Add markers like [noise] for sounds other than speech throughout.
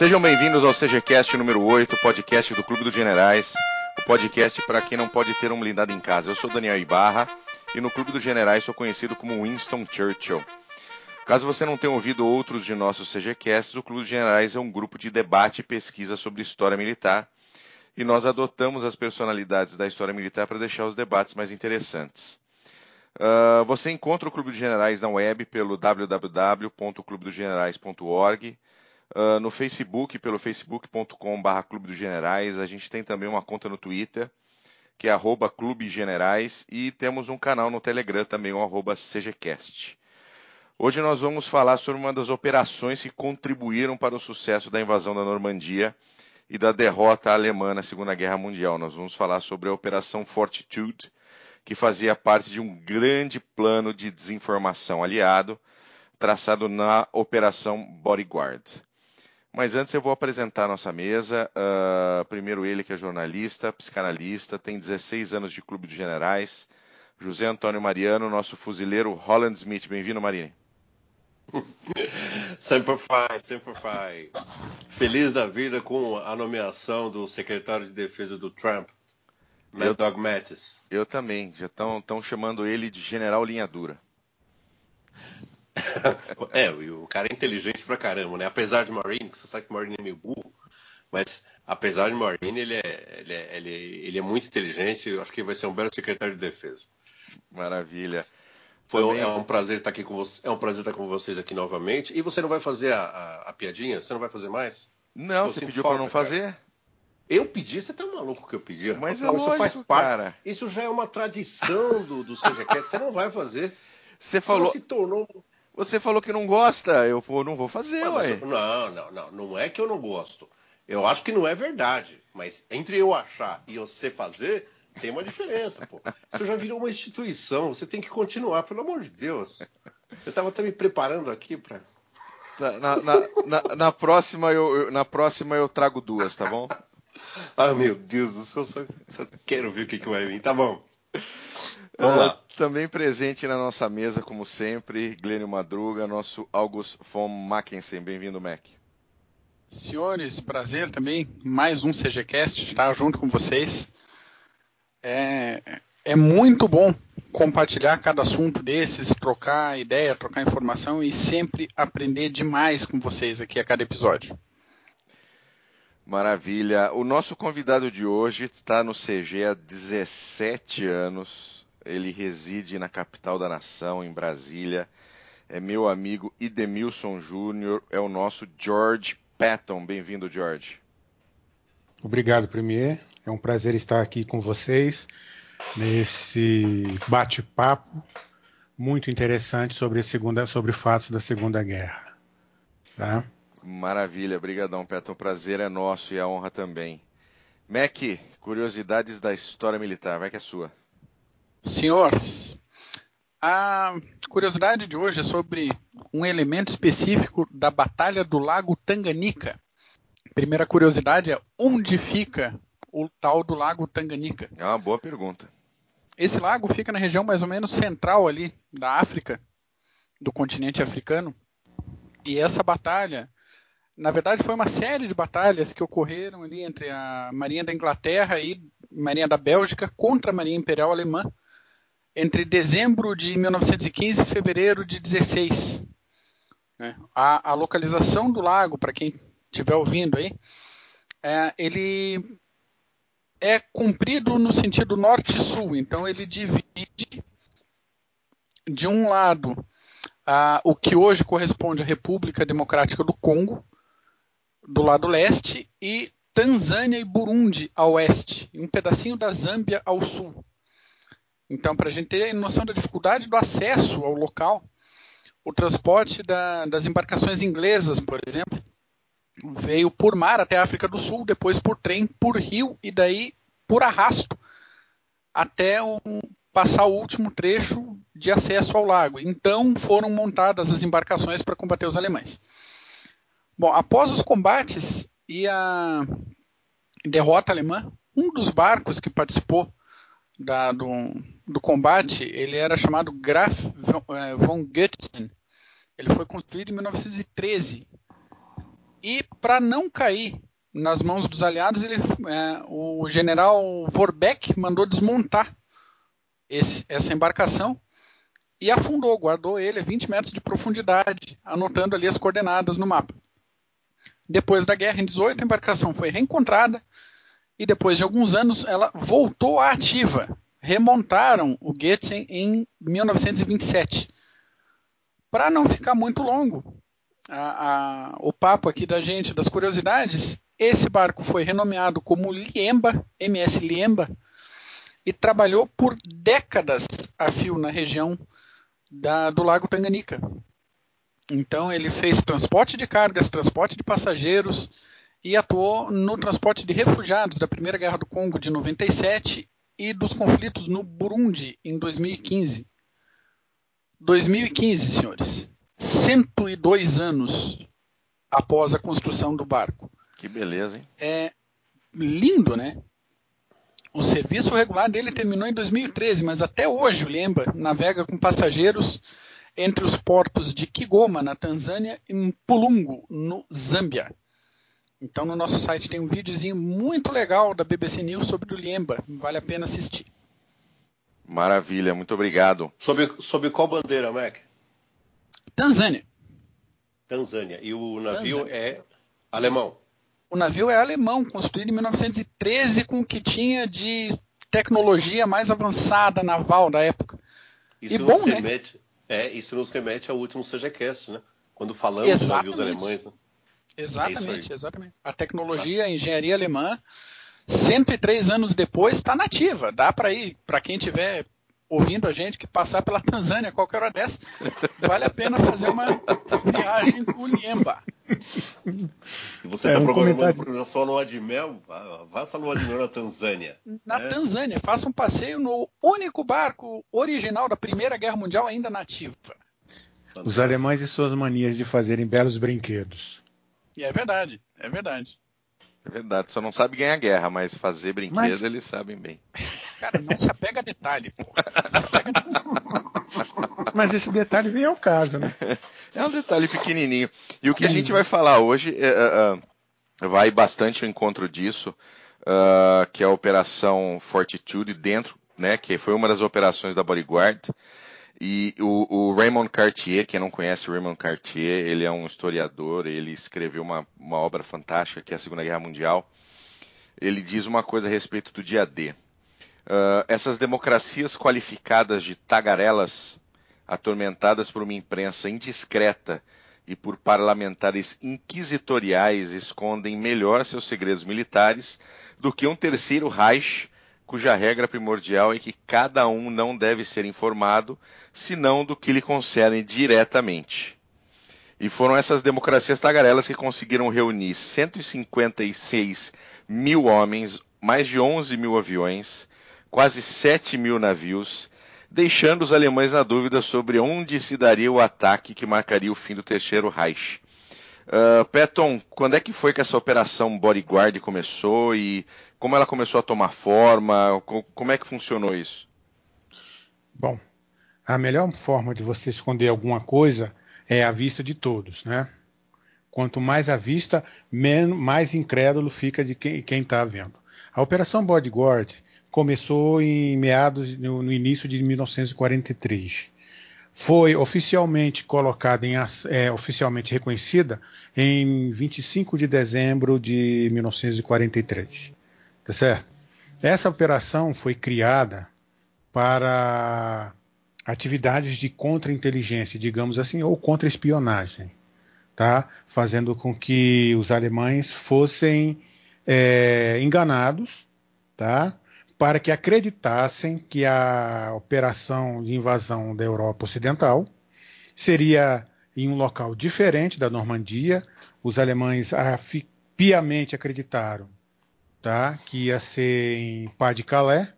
Sejam bem-vindos ao CGCast número 8, podcast do Clube dos Generais, o podcast para quem não pode ter um blindado em casa. Eu sou Daniel Ibarra e no Clube dos Generais sou conhecido como Winston Churchill. Caso você não tenha ouvido outros de nossos CGCasts, o Clube dos Generais é um grupo de debate e pesquisa sobre história militar e nós adotamos as personalidades da história militar para deixar os debates mais interessantes. Uh, você encontra o Clube dos Generais na web pelo www.clubedosgenerais.org, uh, no Facebook pelo facebook.com.br Clube dos Generais. A gente tem também uma conta no Twitter, que é arroba Clube Generais, e temos um canal no Telegram também, o arroba CGCast. Hoje nós vamos falar sobre uma das operações que contribuíram para o sucesso da invasão da Normandia e da derrota alemã na Segunda Guerra Mundial. Nós vamos falar sobre a Operação Fortitude, que fazia parte de um grande plano de desinformação aliado, traçado na Operação Bodyguard. Mas antes eu vou apresentar a nossa mesa. Uh, primeiro ele que é jornalista, psicanalista, tem 16 anos de Clube de Generais. José Antônio Mariano, nosso fuzileiro Holland Smith. Bem-vindo, Marine. [laughs] sempre faz, sempre faz. Feliz da vida com a nomeação do secretário de defesa do Trump, Mad Dog Mattis. Eu também. Já estão chamando ele de General Linha Dura. [laughs] é, o cara é inteligente pra caramba, né? Apesar de Marine, você sabe que Marine é meio burro, mas apesar de Marine, ele é, ele é, ele é, ele é muito inteligente. Eu acho que vai ser um belo secretário de defesa. Maravilha. Foi Também... é um prazer estar aqui com você, é um prazer estar com vocês aqui novamente. E você não vai fazer a, a, a piadinha? Você não vai fazer mais? Não, você pediu para não fazer? Cara. Eu pedi, você tá maluco que eu pedi. Mas é lógico, isso faz parte. Cara. Isso já é uma tradição do, do CGCast. você não vai fazer. Você falou. Você se tornou. Você falou que não gosta. Eu não vou fazer, mas, ué. Não, não, não. Não é que eu não gosto. Eu acho que não é verdade. Mas entre eu achar e você fazer, tem uma diferença, pô. Você já virou uma instituição. Você tem que continuar, pelo amor de Deus. Eu tava até me preparando aqui para. Na, na, na, na, próxima eu, na próxima eu trago duas, tá bom? Ah, meu Deus do céu, só, só quero ver o que, que vai vir. Tá bom. Vamos lá. Também presente na nossa mesa, como sempre, Glênio Madruga, nosso August von Mackensen. Bem-vindo, Mac. Senhores, prazer também. Mais um CGCast, estar junto com vocês. É, é muito bom compartilhar cada assunto desses, trocar ideia, trocar informação e sempre aprender demais com vocês aqui a cada episódio. Maravilha. O nosso convidado de hoje está no CG há 17 anos. Ele reside na capital da nação, em Brasília. É meu amigo Idemilson Júnior, é o nosso George Patton. Bem-vindo, George. Obrigado, Premier. É um prazer estar aqui com vocês nesse bate-papo muito interessante sobre, segunda, sobre fatos da Segunda Guerra. Tá? Maravilha, brigadão, Peto. O prazer é nosso e a honra também. Mac, curiosidades da história militar, vai que é sua. Senhores, a curiosidade de hoje é sobre um elemento específico da Batalha do Lago Tanganica. Primeira curiosidade é onde fica o tal do Lago Tanganica? É uma boa pergunta. Esse lago fica na região mais ou menos central ali da África, do continente africano. E essa batalha na verdade, foi uma série de batalhas que ocorreram ali entre a Marinha da Inglaterra e Marinha da Bélgica contra a Marinha Imperial Alemã entre dezembro de 1915 e fevereiro de 16. Né? A, a, localização do lago, para quem estiver ouvindo aí, é, ele é comprido no sentido norte-sul, então ele divide de um lado a, o que hoje corresponde à República Democrática do Congo, do lado leste e Tanzânia e Burundi ao oeste, e um pedacinho da Zâmbia ao sul. Então, para a gente ter noção da dificuldade do acesso ao local, o transporte da, das embarcações inglesas, por exemplo, veio por mar até a África do Sul, depois por trem, por rio e daí por arrasto até passar o último trecho de acesso ao lago. Então foram montadas as embarcações para combater os alemães. Bom, após os combates e a derrota alemã, um dos barcos que participou da, do, do, combate, ele era chamado Graf von eh, Götzen. Ele foi construído em 1913 E para não cair nas mãos dos aliados, ele, é, o general Vorbeck mandou desmontar esse, essa embarcação e afundou, guardou ele a 20 metros de profundidade, anotando ali as coordenadas no mapa. Depois da guerra, em 18, a embarcação foi reencontrada e depois de alguns anos ela voltou à ativa. Remontaram o Goethe em 1927. Para não ficar muito longo, a, a, o papo aqui da gente, das curiosidades, esse barco foi renomeado como Liemba, MS Liemba, e trabalhou por décadas a fio na região da, do Lago Tanganica. Então ele fez transporte de cargas, transporte de passageiros e atuou no transporte de refugiados da Primeira Guerra do Congo de 97 e dos conflitos no Burundi em 2015. 2015, senhores. 102 anos após a construção do barco. Que beleza, hein? É lindo, né? O serviço regular dele terminou em 2013, mas até hoje o Lemba navega com passageiros entre os portos de Kigoma, na Tanzânia, e Mpulungu, no Zâmbia. Então no nosso site tem um videozinho muito legal da BBC News sobre o Lemba, vale a pena assistir. Maravilha, muito obrigado. Sob, sob qual bandeira, Mac? Tanzânia. Tanzânia. E o navio Tanzânia. é alemão? O navio é alemão, construído em 1913 com o que tinha de tecnologia mais avançada naval da época. Isso, e bom, nos, né? remete, é, isso nos remete ao último CGCast, né? Quando falamos exatamente. de navios alemães. Né? Exatamente, é exatamente. A tecnologia, a engenharia alemã, 103 anos depois, está nativa. Dá para ir, para quem tiver ouvindo a gente que passar pela Tanzânia qualquer hora dessa, vale a pena fazer uma viagem com o você está é, um programando comentário... sua lua de mel, faça lua de mel na Tanzânia. Na é. Tanzânia, faça um passeio no único barco original da Primeira Guerra Mundial ainda nativa. Os alemães e suas manias de fazerem belos brinquedos. E é verdade, é verdade. É verdade, só não sabe ganhar guerra, mas fazer brinquedo mas... eles sabem bem. Cara, não se apega a detalhe, pô. [laughs] Mas esse detalhe vem ao caso, né? [laughs] É um detalhe pequenininho. E o que a gente vai falar hoje é, é, vai bastante ao encontro disso, uh, que é a Operação Fortitude dentro, né? Que foi uma das operações da Bodyguard. E o, o, Raymond Cartier, quem não conhece o Raymond Cartier, ele é um historiador, ele escreveu uma, uma obra fantástica que é a Segunda Guerra Mundial. Ele diz uma coisa a respeito do dia D. Uh, essas democracias qualificadas de tagarelas, atormentadas por uma imprensa indiscreta e por parlamentares inquisitoriais, escondem melhor seus segredos militares do que um terceiro Reich cuja regra primordial é que cada um não deve ser informado, senão do que lhe concerne diretamente. E foram essas democracias tagarelas que conseguiram reunir 156 mil homens, mais de 11 mil aviões, quase 7 mil navios, deixando os alemães na dúvida sobre onde se daria o ataque que marcaria o fim do terceiro Reich. Uh, Patton, quando é que foi que essa operação Bodyguard começou e como ela começou a tomar forma? Como é que funcionou isso? Bom, a melhor forma de você esconder alguma coisa é a vista de todos, né? Quanto mais à vista, menos, mais incrédulo fica de quem está vendo. A Operação Bodyguard começou em meados, no, no início de 1943 foi oficialmente colocada em é, oficialmente reconhecida em 25 de dezembro de 1943, tá certo? Essa operação foi criada para atividades de contra-inteligência, digamos assim, ou contra-espionagem, tá? Fazendo com que os alemães fossem é, enganados, tá? Para que acreditassem que a operação de invasão da Europa Ocidental seria em um local diferente da Normandia. Os alemães piamente acreditaram tá, que ia ser em Pas de Calais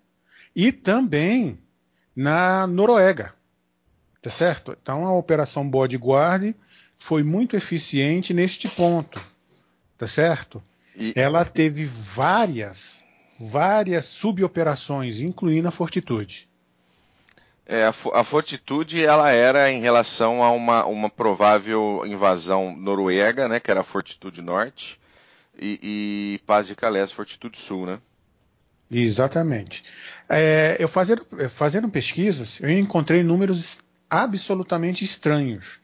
e também na Noruega. Tá certo? Então a operação Bodyguard foi muito eficiente neste ponto. Tá certo? E... Ela teve várias várias suboperações, incluindo a Fortitude. É, a, a Fortitude ela era em relação a uma, uma provável invasão noruega, né, que era a Fortitude Norte, e, e Paz de Calais, Fortitude Sul, né? Exatamente. É, eu fazendo, fazendo pesquisas, eu encontrei números absolutamente estranhos.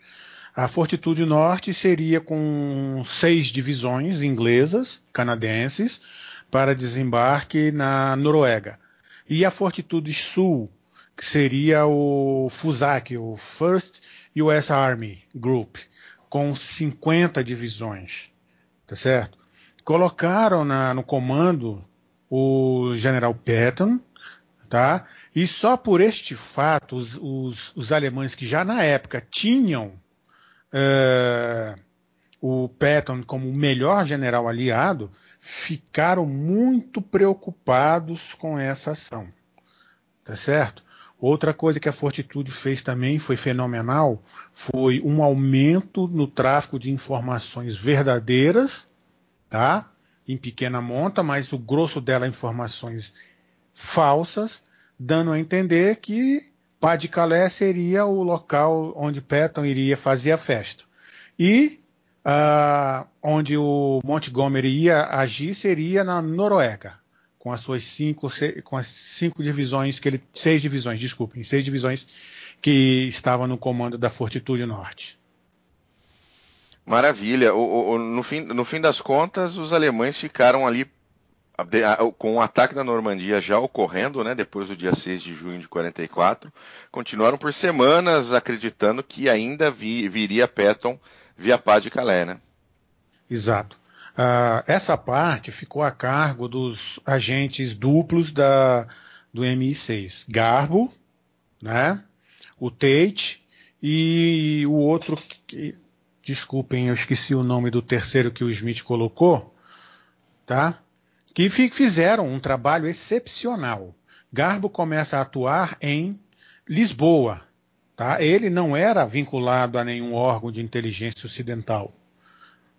A Fortitude Norte seria com seis divisões inglesas, canadenses, para desembarque na Noruega. E a Fortitude Sul, que seria o FUSAC, o First US Army Group, com 50 divisões, tá certo? Colocaram na, no comando o General Patton, tá? E só por este fato, os, os, os alemães que já na época tinham é, o Patton como o melhor general aliado, ficaram muito preocupados com essa ação. Tá certo? Outra coisa que a Fortitude fez também foi fenomenal, foi um aumento no tráfico de informações verdadeiras, tá? Em pequena monta, mas o grosso dela informações falsas, dando a entender que Pá de Calais seria o local onde Patton iria fazer a festa. E uh, onde o Montgomery ia agir seria na Noruega, com as suas cinco, com as cinco divisões que ele, seis divisões, desculpem, seis divisões que estavam no comando da Fortitude Norte. Maravilha. O, o, no, fim, no fim das contas, os alemães ficaram ali com o ataque da Normandia já ocorrendo, né, depois do dia 6 de junho de 44, continuaram por semanas acreditando que ainda vi, viria Patton via Pá de Calais, né? Exato. Uh, essa parte ficou a cargo dos agentes duplos da, do MI6, Garbo, né, o Tate e o outro, que, desculpem, eu esqueci o nome do terceiro que o Smith colocou, tá? que fizeram um trabalho excepcional. Garbo começa a atuar em Lisboa. Tá? Ele não era vinculado a nenhum órgão de inteligência ocidental.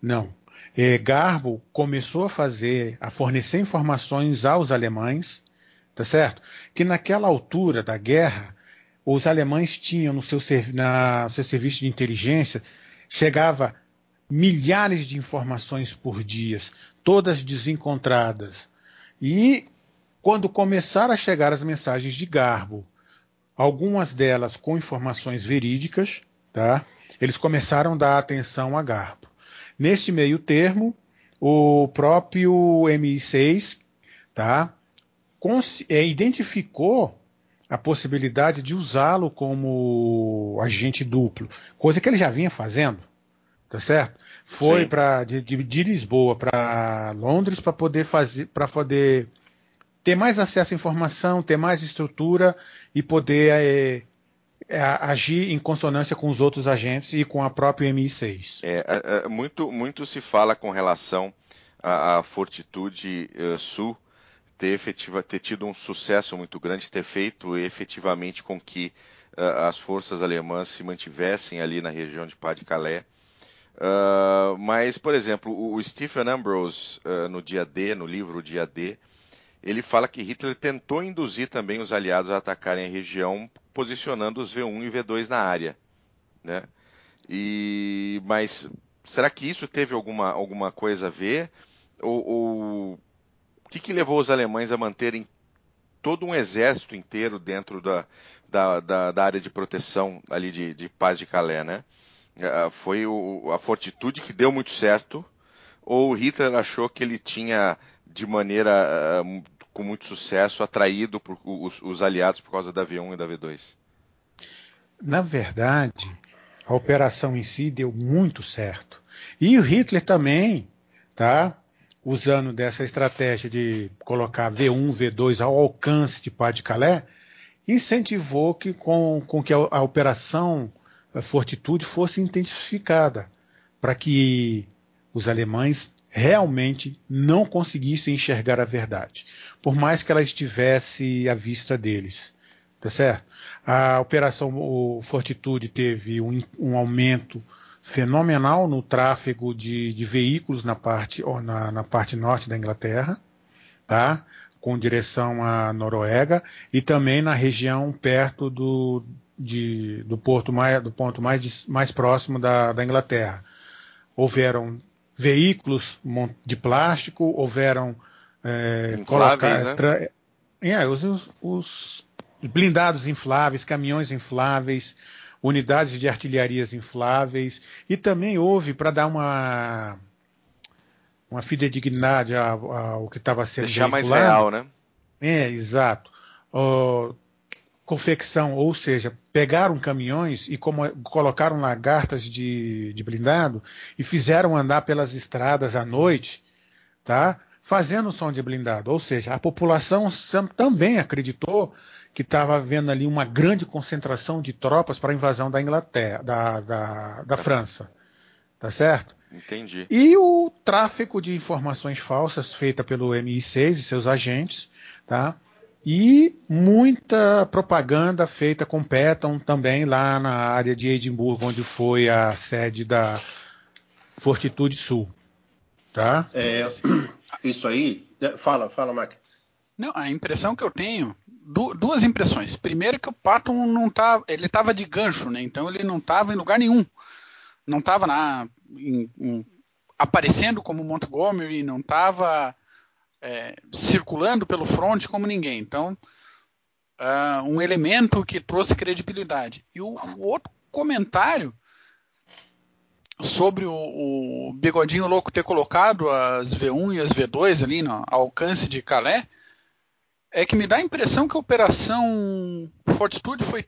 Não. E Garbo começou a fazer, a fornecer informações aos alemães, tá certo? Que naquela altura da guerra, os alemães tinham no seu, na, seu serviço de inteligência, chegava milhares de informações por dia todas desencontradas. E quando começaram a chegar as mensagens de Garbo, algumas delas com informações verídicas, tá? eles começaram a dar atenção a Garbo. Neste meio termo, o próprio MI6 tá? É, identificou a possibilidade de usá-lo como agente duplo, coisa que ele já vinha fazendo, tá certo? foi para de, de, de, Lisboa para Londres para poder fazer para poder ter mais acesso à informação, ter mais estrutura e poder é, é, agir em consonância com os outros agentes e com a própria MI6. É, é, é, muito, muito se fala com relação à, à Fortitude uh, Sul ter, efetiva, ter tido um sucesso muito grande, ter feito efetivamente com que uh, as forças alemãs se mantivessem ali na região de Pas-de-Calais Uh, mas, por exemplo, o, Stephen Ambrose, uh, no dia D, no livro Dia D, ele fala que Hitler tentou induzir também os aliados a atacarem a região, posicionando os V1 e V2 na área. Né? E, mas será que isso teve alguma, alguma coisa a ver? Ou, ou o que, que levou os alemães a manterem todo um exército inteiro dentro da, da, da, da área de proteção ali de, de Paz de Calais, né? Foi o, a fortitude que deu muito certo, ou Hitler achou que ele tinha, de maneira uh, com muito sucesso, atraído por, os, os, aliados por causa da V1 e da V2? Na verdade, a operação em si deu muito certo. E o Hitler também, tá? Usando dessa estratégia de colocar V1, V2 ao alcance de Pas de Calais, incentivou que com, com que a, a operação fortitude fosse intensificada, para que os alemães realmente não conseguissem enxergar a verdade, por mais que ela estivesse à vista deles. Tá certo? A operação Fortitude teve um, um aumento fenomenal no tráfego de, de veículos na parte, na, na, parte norte da Inglaterra, tá? com direção à Noruega e também na região perto do, de, do porto mais, do ponto mais, mais próximo da, da Inglaterra. Houveram veículos de plástico, houveram é, colocar, né? é, os, os, blindados infláveis, caminhões infláveis, unidades de artilharias infláveis e também houve para dar uma uma fidedignidade ao, ao que estava sendo deixar mais real, né? É, exato. Uh, confecção, ou seja, pegaram caminhões e como, colocaram lagartas de, de blindado e fizeram andar pelas estradas à noite, tá? Fazendo som de blindado. Ou seja, a população também acreditou que estava havendo ali uma grande concentração de tropas para a invasão da Inglaterra, da, da, da França. Tá certo? Entendi. E o tráfico de informações falsas feita pelo MI6 e seus agentes, tá? E muita propaganda feita com Patton também lá na área de Edimburgo, onde foi a sede da Fortitude Sul. Tá? É, isso aí. Fala, fala, Mac. Não, a impressão que eu tenho, duas impressões. Primeiro que o Patton não tá, ele estava de gancho, né? Então ele não estava em lugar nenhum. Não estava aparecendo como Montgomery, não estava é, circulando pelo front como ninguém. Então, uh, um elemento que trouxe credibilidade. E o, o outro comentário sobre o, o, Bigodinho Louco ter colocado as V1 e as V2 ali no alcance de Calais é que me dá a impressão que a operação Fortitude foi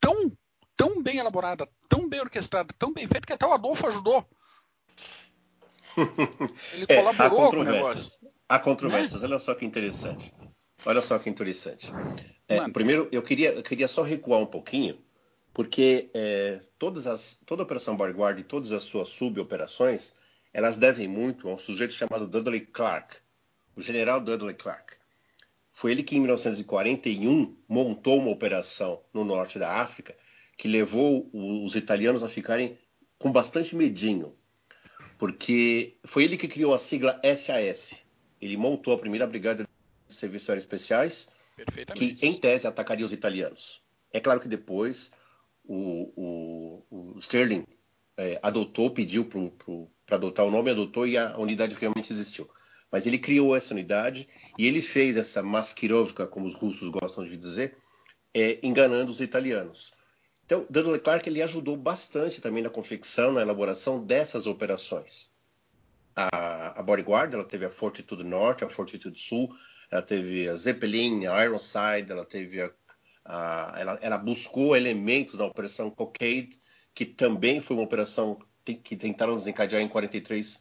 tão, tão bem elaborada, tão bem orquestrada, tão bem feita que até o Adolfo ajudou. [laughs] Ele é, colaborou com o negócio. Há controvérsias, né? olha só que interessante. Olha só que interessante. É, primeiro, eu queria, eu queria só recuar um pouquinho, porque é, todas as, toda a Operação Bodyguard e todas as suas suboperações, elas devem muito a um sujeito chamado Dudley Clark, o general Dudley Clark. Foi ele que, em 1941, montou uma operação no norte da África que levou os italianos a ficarem com bastante medinho, porque foi ele que criou a sigla SAS, ele montou a primeira brigada de serviços aéreos especiais, que em tese atacaria os italianos. É claro que depois o, o, o Sterling é, adotou, pediu para adotar o nome, adotou e a unidade realmente existiu. Mas ele criou essa unidade e ele fez essa maskirovka, como os russos gostam de dizer, é, enganando os italianos. Então, Dudley Clark ele ajudou bastante também na confecção, na elaboração dessas operações a, a Bodyguard, ela teve a Fortitude Norte, a Fortitude Sul, ela teve a Zeppelin, a Ironside, ela teve a, a ela, ela, buscou elementos da Operação Cockade, que também foi uma operação que tentaram desencadear em 43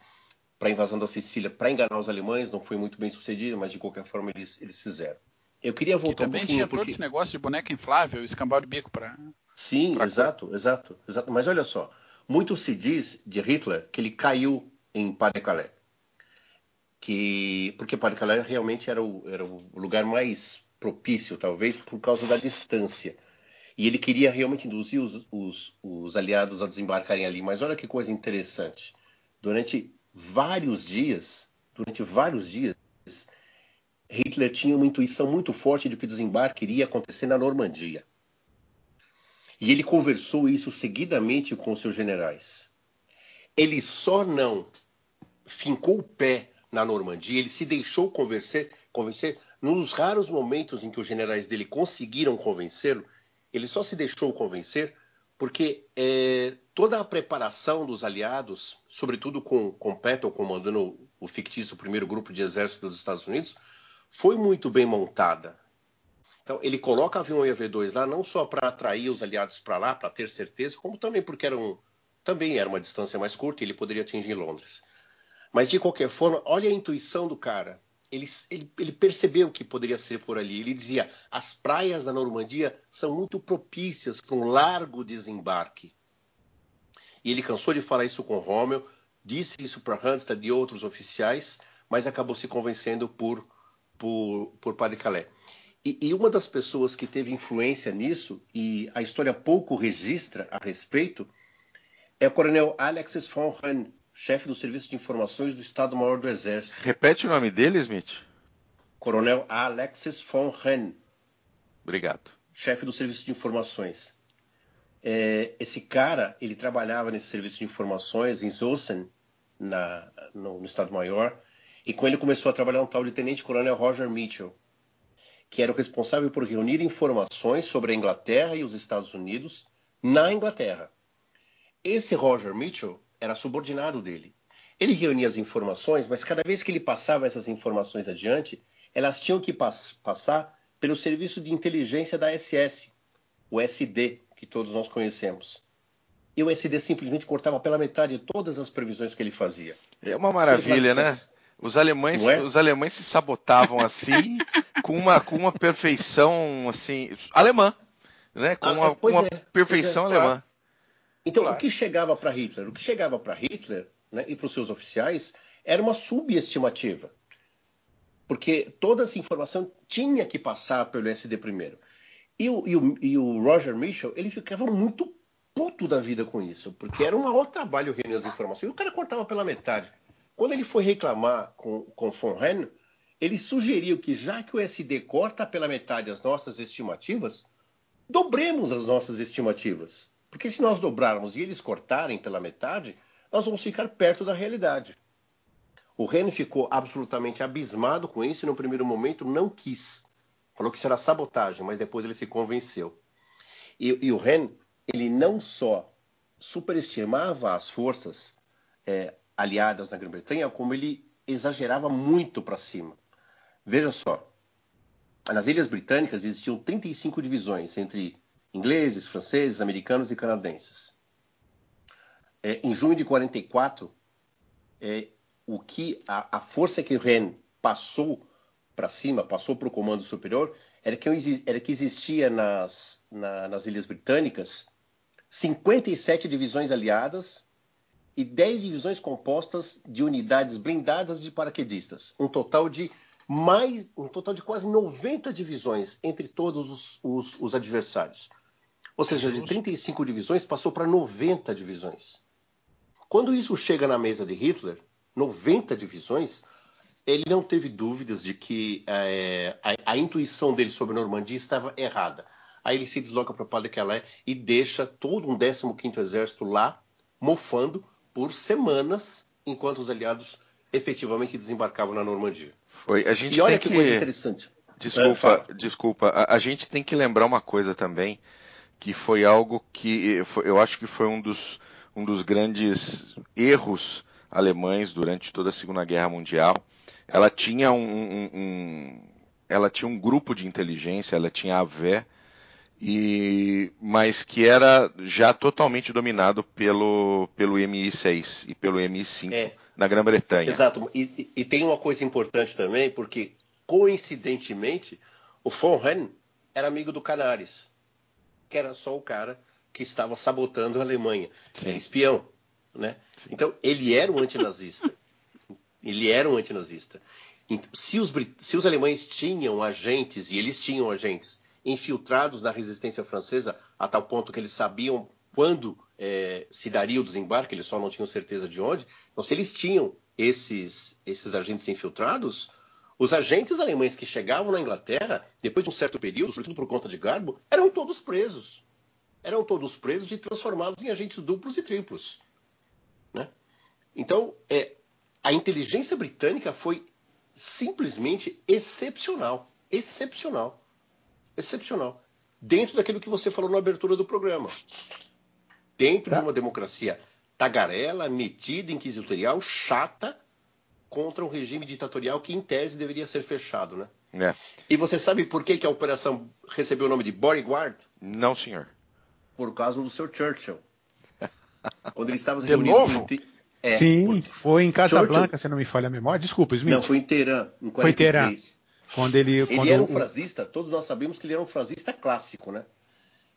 para a invasão da Sicília, para enganar os alemães, não foi muito bem sucedida, mas de qualquer forma eles, eles fizeram. Eu queria voltar que também um pouquinho tinha porque... todo esse negócio de boneca inflável, escambau de bico para Sim, pra exato, exato, exato. Mas olha só, muito se diz de Hitler que ele caiu em Pas-de-Calais. Que, porque Pas-de-Calais realmente era o, era o lugar mais propício, talvez, por causa da distância. E ele queria realmente induzir os, os, os aliados a desembarcarem ali. Mas olha que coisa interessante. Durante vários dias, durante vários dias, Hitler tinha uma intuição muito forte de que o desembarque iria acontecer na Normandia. E ele conversou isso seguidamente com seus generais. Ele só não fincou o pé na Normandia, ele se deixou convencer, convencer nos raros momentos em que os generais dele conseguiram convencê-lo, ele só se deixou convencer porque é, toda a preparação dos aliados, sobretudo com, com Patton comandando o fictício primeiro grupo de exército dos Estados Unidos, foi muito bem montada. Então, ele coloca a V1 e a V2 lá não só para atrair os aliados para lá, para ter certeza, como também porque era um, também era uma distância mais curta e ele poderia atingir Londres. Mas de qualquer forma, olha a intuição do cara. Ele, ele, ele, percebeu que poderia ser por ali. Ele dizia: as praias da Normandia são muito propícias para um largo desembarque. E ele cansou de falar isso com Rommel, disse isso para Handstad e outros oficiais, mas acabou se convencendo por, por, por Padre Calais. E, e, uma das pessoas que teve influência nisso, e a história pouco registra a respeito, é o coronel Alexis von Hahn, chefe do Serviço de Informações do Estado-Maior do Exército. Repete o nome dele, Smith. Coronel Alexis von Ren. Obrigado. Chefe do Serviço de Informações. É, esse cara, ele trabalhava nesse Serviço de Informações em Zosen, na, no, no Estado-Maior, e com ele começou a trabalhar um tal de Tenente Coronel Roger Mitchell, que era o responsável por reunir informações sobre a Inglaterra e os Estados Unidos na Inglaterra. Esse Roger Mitchell era subordinado dele. Ele reunia as informações, mas cada vez que ele passava essas informações adiante, elas tinham que pass passar pelo serviço de inteligência da SS, o SD, que todos nós conhecemos. E o SD simplesmente cortava pela metade todas as previsões que ele fazia. É uma maravilha, né? Os alemães, é? os alemães se sabotavam assim, [laughs] com uma, com uma perfeição assim alemã, né? Com ah, uma, uma é, perfeição é, alemã. Então, claro. o que chegava para Hitler? O que chegava para Hitler né, e para os seus oficiais era uma subestimativa. Porque toda essa informação tinha que passar pelo SD primeiro. E o, e o, e o Roger Mitchell, ele ficava muito puto da vida com isso, porque era um maior trabalho reunir as informações. E o cara cortava pela metade. Quando ele foi reclamar com, com Von Ren, ele sugeriu que, já que o SD corta pela metade as nossas estimativas, dobremos as nossas estimativas. Porque se nós dobrarmos e eles cortarem pela metade, nós vamos ficar perto da realidade. O Ren ficou absolutamente abismado com isso e, no primeiro momento, não quis. Falou que isso era sabotagem, mas depois ele se convenceu. E, e o Ren, ele não só superestimava as forças é, aliadas na Grã-Bretanha, como ele exagerava muito para cima. Veja só, nas Ilhas Britânicas existiam 35 divisões entre ingleses, franceses, americanos e canadenses. É, em junho de 44, é, o que a, a força que o Ren passou para cima, passou para o comando superior, era que, era que existia nas, na, nas Ilhas Britânicas 57 divisões aliadas e 10 divisões compostas de unidades blindadas de paraquedistas. Um total de mais, um total de quase 90 divisões entre todos os, os, os adversários. Ou seja, de 35 divisões passou para 90 divisões. Quando isso chega na mesa de Hitler, 90 divisões, ele não teve dúvidas de que é, a, a, intuição dele sobre a Normandia estava errada. Aí ele se desloca para Pas-de-Calais e deixa todo um 15º Exército lá, mofando, por semanas, enquanto os aliados efetivamente desembarcavam na Normandia. Foi, a gente e olha que, que, coisa interessante. Desculpa, é, desculpa. A, a, gente tem que lembrar uma coisa também, que foi algo que foi, eu acho que foi um dos, um dos grandes erros alemães durante toda a Segunda Guerra Mundial. Ela tinha um, um, um ela tinha um grupo de inteligência, ela tinha a VE, e mas que era já totalmente dominado pelo, pelo MI6 e pelo MI5 é. na Grã-Bretanha. Exato. E, e, tem uma coisa importante também, porque coincidentemente o von Ren era amigo do Canaris, que era só o cara que estava sabotando a Alemanha, Sim. espião, né? Então ele era um antinazista. [laughs] ele era um antinazista. Então, se os, se os alemães tinham agentes e eles tinham agentes infiltrados na resistência francesa a tal ponto que eles sabiam quando é, se daria o desembarque, eles só não tinham certeza de onde. Então, se eles tinham esses, esses agentes infiltrados, os agentes alemães que chegavam na Inglaterra, depois de um certo período, sobretudo por conta de Garbo, eram todos presos. Eram todos presos e transformados em agentes duplos e triplos. Né? Então, é, a inteligência britânica foi simplesmente excepcional. Excepcional excepcional. Dentro daquilo que você falou na abertura do programa. Dentro tá. de uma democracia tagarela, metida, inquisitorial, chata, contra um regime ditatorial que, em tese, deveria ser fechado, né? É. E você sabe por que, que a operação recebeu o nome de Bodyguard? Não, senhor. Por causa do Sr. Churchill. [laughs] Quando ele estava reunido... Novo? É, Sim, por... foi em Casablanca, se não me falha a memória. Desculpa, Smith. Não, foi em Teherã, em 43. Foi em Teherã. Quando ele, ele quando era um frasista, todos nós sabemos que ele era um frasista clássico, né?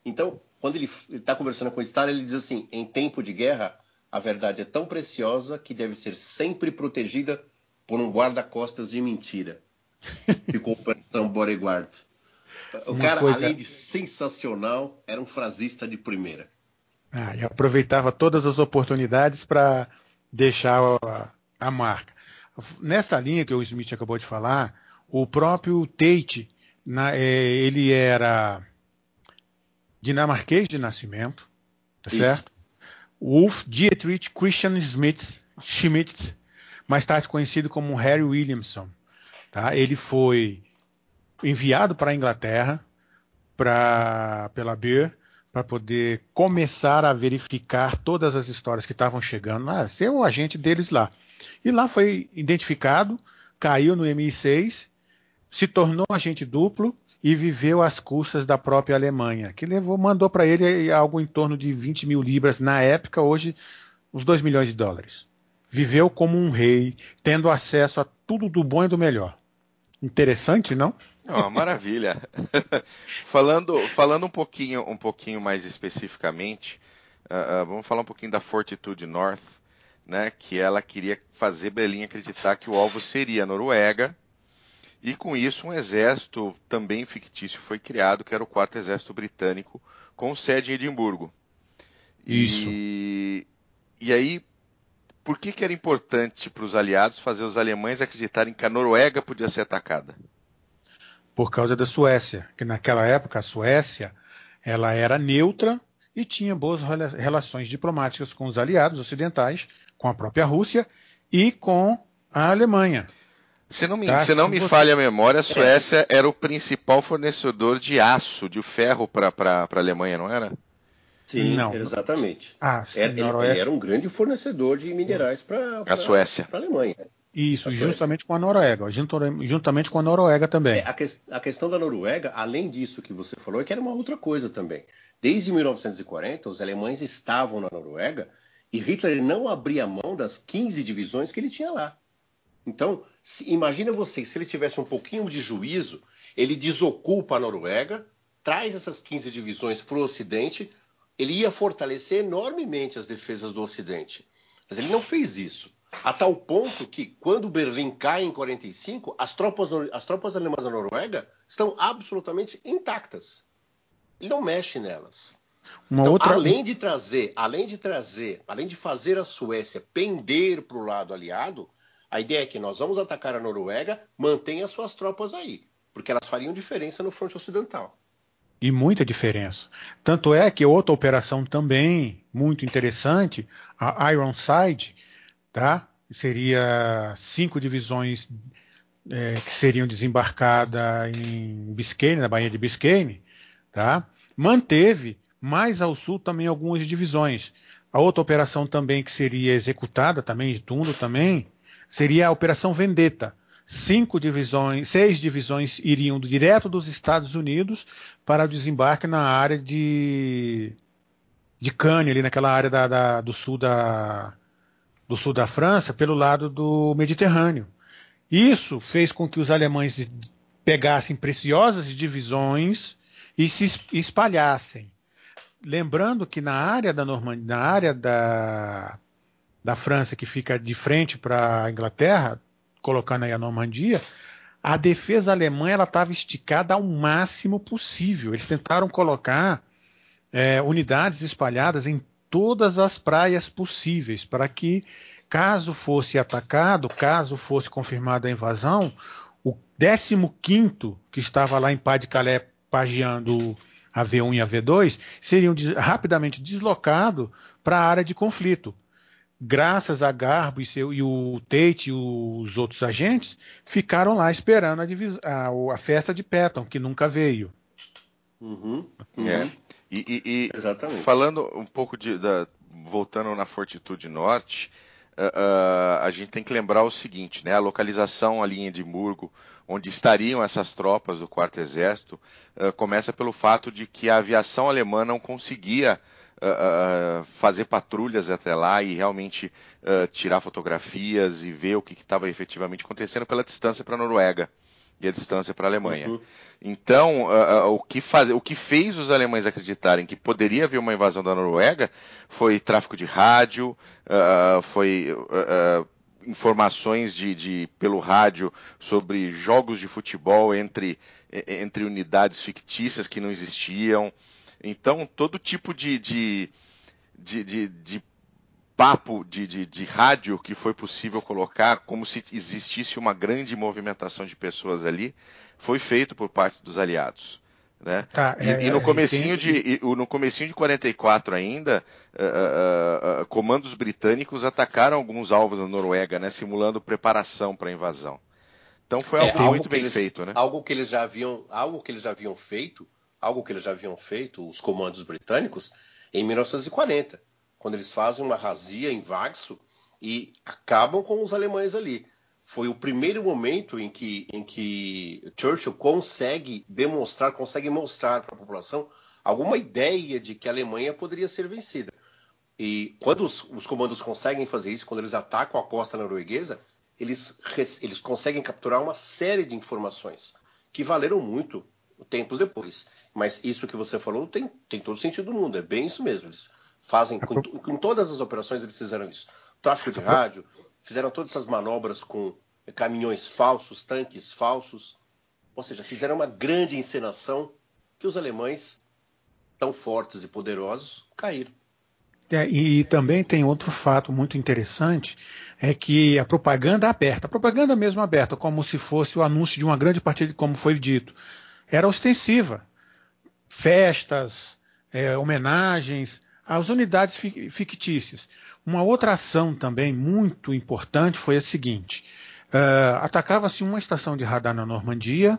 Então, quando ele está conversando com o Stalin, ele diz assim: em tempo de guerra, a verdade é tão preciosa que deve ser sempre protegida por um guarda-costas de mentira. [laughs] Ficou Operação Bodyguard. O Uma cara, coisa... além de sensacional, era um frasista de primeira. Ah, e aproveitava todas as oportunidades para deixar a, a marca. Nessa linha que o Smith acabou de falar, O próprio Tate, na, é, ele era dinamarquês de nascimento, tá certo? Wolf Dietrich Christian Smith, Schmidt, mais tarde conhecido como Harry Williamson. Tá? Ele foi enviado para a Inglaterra pra, pela Beer para poder começar a verificar todas as histórias que estavam chegando, ah, ser o agente deles lá. E lá foi identificado, caiu no MI6, se tornou agente duplo e viveu às custas da própria Alemanha, que levou, mandou para ele algo em torno de 20 mil libras na época, hoje uns 2 milhões de dólares. Viveu como um rei, tendo acesso a tudo do bom e do melhor. Interessante, não? Oh, maravilha. [laughs] falando, falando um pouquinho, um pouquinho mais especificamente, uh, uh, vamos falar um pouquinho da Fortitude North, né? Que ela queria fazer Berlim acreditar que o alvo seria a Noruega. E com isso um exército também fictício foi criado, que era o quarto exército britânico, com sede em Edimburgo. Isso. E, e aí, por que, que era importante para os aliados fazer os alemães acreditarem que a Noruega podia ser atacada? Por causa da Suécia, que naquela época a Suécia ela era neutra e tinha boas relações diplomáticas com os aliados ocidentais, com a própria Rússia e com a Alemanha. Se não me, tá? se não me falha a memória, a Suécia é. era o principal fornecedor de aço, de ferro para a Alemanha, não era? Sim, não. exatamente. Ah, sim, era, ele, ele, era um grande fornecedor de minerais para a Suécia. Para a Alemanha. Isso, justamente com a Noruega, juntamente com a Noruega também. É, a, que, a, questão da Noruega, além disso que você falou, é que era uma outra coisa também. Desde 1940, os alemães estavam na Noruega e Hitler não abria mão das 15 divisões que ele tinha lá. Então, se, imagina você, se ele tivesse um pouquinho de juízo, ele desocupa a Noruega, traz essas 15 divisões para o Ocidente, ele ia fortalecer enormemente as defesas do Ocidente. Mas ele não fez isso. A tal ponto que, quando Berlim cai em 45, as tropas, as tropas alemãs da Noruega estão absolutamente intactas. Ele não mexe nelas. Uma então, outra... além de trazer, além de trazer, além de fazer a Suécia pender para o lado aliado, a ideia é que nós vamos atacar a Noruega, mantenha suas tropas aí, porque elas fariam diferença no fronte ocidental. E muita diferença. Tanto é que outra operação também muito interessante, a Ironside, tá? Seria cinco divisões é, que seriam desembarcadas em Biscayne, na Baía de Biscayne, tá? Manteve mais ao sul também algumas divisões. A outra operação também que seria executada também de Tundo também seria a Operação Vendetta. Cinco divisões, seis divisões iriam direto dos Estados Unidos para o desembarque na área de de Cannes, ali naquela área da, da, do sul da do sul da França, pelo lado do Mediterrâneo. Isso fez com que os alemães pegassem preciosas divisões e se espalhassem. Lembrando que na área da Normandia, na área da, da França que fica de frente para a Inglaterra, colocando aí a Normandia, a defesa alemã ela estava esticada ao máximo possível. Eles tentaram colocar é, unidades espalhadas em todas as praias possíveis para que, caso fosse atacado, caso fosse confirmada a invasão, o 15 que estava lá em Pá de Calais pagiando a V1 e a V2 seriam rapidamente deslocados para a área de conflito. Graças a Garbo e, seu, e o Tate e os outros agentes ficaram lá esperando a, a, a festa de Patton, que nunca veio. Uhum, uhum. É. E, e, e Exatamente. falando um pouco de. Da, voltando na Fortitude Norte, uh, uh, a gente tem que lembrar o seguinte, né? A localização ali em Edimburgo, onde estariam essas tropas do Quarto Exército, uh, começa pelo fato de que a aviação alemã não conseguia fazer patrulhas até lá e realmente tirar fotografias e ver o que estava efetivamente acontecendo pela distância para a Noruega e a distância para a Alemanha. Uhum. Então, uh, uh, o, que faz, o que fez os alemães acreditarem que poderia haver uma invasão da Noruega foi tráfico de rádio, uh, foi informações de, de, pelo rádio sobre jogos de futebol entre, entre unidades fictícias que não existiam. Então, todo tipo de, de, de, de papo de, de, de, rádio que foi possível colocar, como se existisse uma grande movimentação de pessoas ali, foi feito por parte dos aliados. Né? Tá, e, é, e, no comecinho tem... de e, no comecinho de 44 ainda, uh, uh, uh, comandos britânicos atacaram alguns alvos na Noruega, né, simulando preparação para a invasão. Então foi algo, é, algo muito bem eles, feito, né? Algo que eles já haviam, algo que eles já haviam feito, algo que eles já haviam feito, os comandos britânicos, em 1940, quando eles fazem uma razia em Vaxo e acabam com os alemães ali foi o primeiro momento em que, em que Churchill consegue demonstrar, consegue mostrar para a população alguma ideia de que a Alemanha poderia ser vencida. E quando os, os, comandos conseguem fazer isso, quando eles atacam a costa norueguesa, eles, eles conseguem capturar uma série de informações que valeram muito tempos depois. Mas isso que você falou tem, tem todo sentido do mundo, é bem isso mesmo. Eles fazem, com, com todas as operações eles fizeram isso. Tráfico de rádio, fizeram todas essas manobras com caminhões falsos, tanques falsos. Ou seja, fizeram uma grande encenação que os alemães, tão fortes e poderosos, caíram. É, e também tem outro fato muito interessante, é que a propaganda aberta, a propaganda mesmo aberta, como se fosse o anúncio de uma grande partida, como foi dito, era ostensiva. Festas, é, homenagens às unidades fictícias. Uma outra ação também muito importante foi a seguinte: uh, atacava-se uma estação de radar na Normandia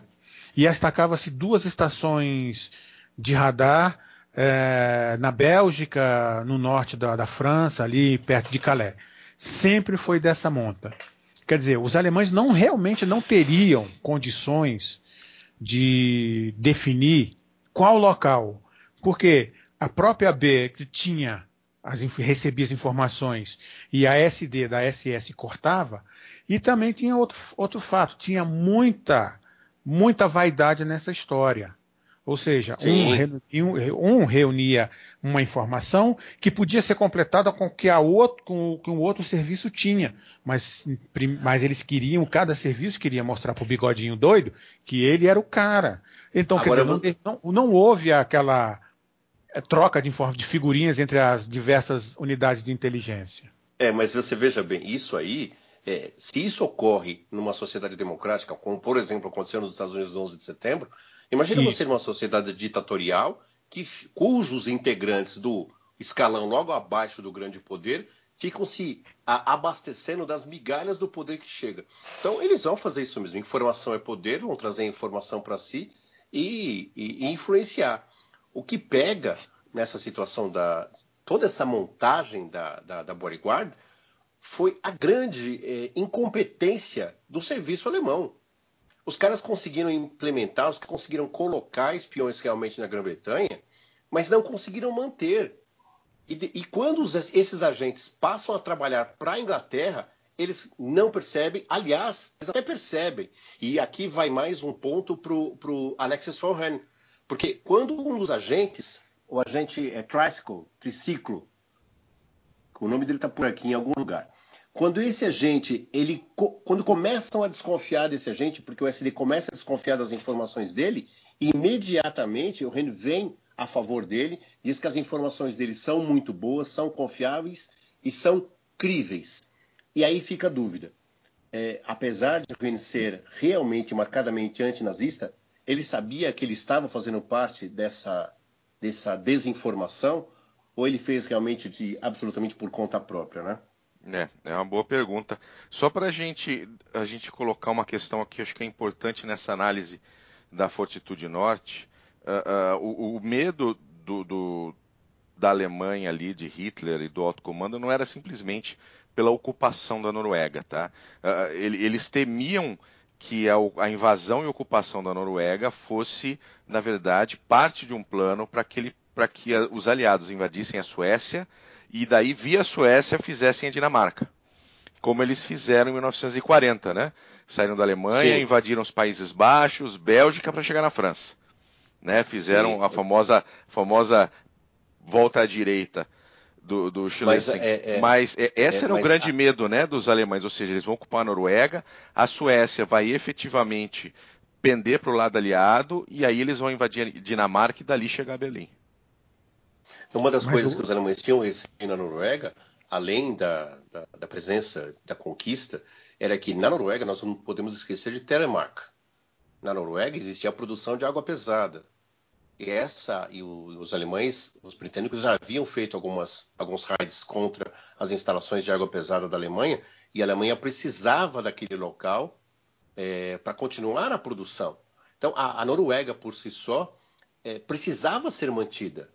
e atacava-se duas estações de radar uh, na Bélgica, no norte da, da França, ali perto de Calais. Sempre foi dessa monta. Quer dizer, os alemães não realmente não teriam condições de definir qual local, porque a própria B que tinha as, recebia as informações e a SD da SS cortava. E também tinha outro, outro fato, tinha muita, muita vaidade nessa história. Ou seja, um, um, reunia uma informação que podia ser completada com que a outro, com, o outro serviço tinha, mas, mas eles queriam, cada serviço queria mostrar para o bigodinho doido que ele era o cara. Então, Agora, quer dizer, não, não, não houve aquela é, troca de, de figurinhas entre as diversas unidades de inteligência. É, mas você veja bem, isso aí, é, se isso ocorre numa sociedade democrática, como por exemplo aconteceu nos Estados Unidos no 11 de setembro, imagine isso. você numa sociedade ditatorial que, cujos integrantes do escalão logo abaixo do grande poder ficam se abastecendo das migalhas do poder que chega. Então eles vão fazer isso mesmo. Informação é poder, vão trazer informação para si e, e, e influenciar. O que pega nessa situação da toda essa montagem da, da, da bodyguard foi a grande eh, incompetência do serviço alemão. Os caras conseguiram implementar, os conseguiram colocar espiões realmente na Grã-Bretanha, mas não conseguiram manter. E, e quando os, esses agentes passam a trabalhar para a Inglaterra, eles não percebem, aliás, eles até percebem. E aqui vai mais um ponto para o Alexis Forhan, porque quando um dos agentes, o agente é Tricycle, triciclo, o nome dele está por aqui em algum lugar. Quando esse agente, ele, quando começam a desconfiar desse agente, porque o SD começa a desconfiar das informações dele, imediatamente o Ren vem a favor dele, diz que as informações dele são muito boas, são confiáveis e são críveis. E aí fica a dúvida. É, apesar de o Ren ser realmente marcadamente antinazista, ele sabia que ele estava fazendo parte dessa, dessa desinformação ou ele fez realmente de absolutamente por conta própria, né? É, é uma boa pergunta. Só para gente, a gente colocar uma questão aqui, acho que é importante nessa análise da Fortitude Norte, uh, uh, o, o, medo do, do, da Alemanha ali, de Hitler e do alto comando, não era simplesmente pela ocupação da Noruega, tá? Uh, eles temiam que a, a, invasão e ocupação da Noruega fosse, na verdade, parte de um plano para que, que a, os aliados invadissem a Suécia e daí, via Suécia, fizessem a Dinamarca. Como eles fizeram em 1940, né? Saíram da Alemanha, Sim. invadiram os Países Baixos, Bélgica, para chegar na França. Né? Fizeram Sim. a famosa, famosa volta à direita do, do Mas, é, é, mas é, esse é, era o grande a... medo né, dos alemães, ou seja, eles vão ocupar a Noruega, a Suécia vai efetivamente pender para o lado aliado e aí eles vão invadir a Dinamarca e dali chegar a Berlim. Uma das mas coisas eu... que os alemães tinham receio na Noruega além da, da, da, presença da conquista, era que na Noruega nós não podemos esquecer de Telemark. Na Noruega existia a produção de água pesada. E essa e o, os alemães, os britânicos já haviam feito algumas, alguns raids contra as instalações de água pesada da Alemanha e a Alemanha precisava daquele local é, para continuar a produção. Então a, a Noruega por si só é, precisava ser mantida.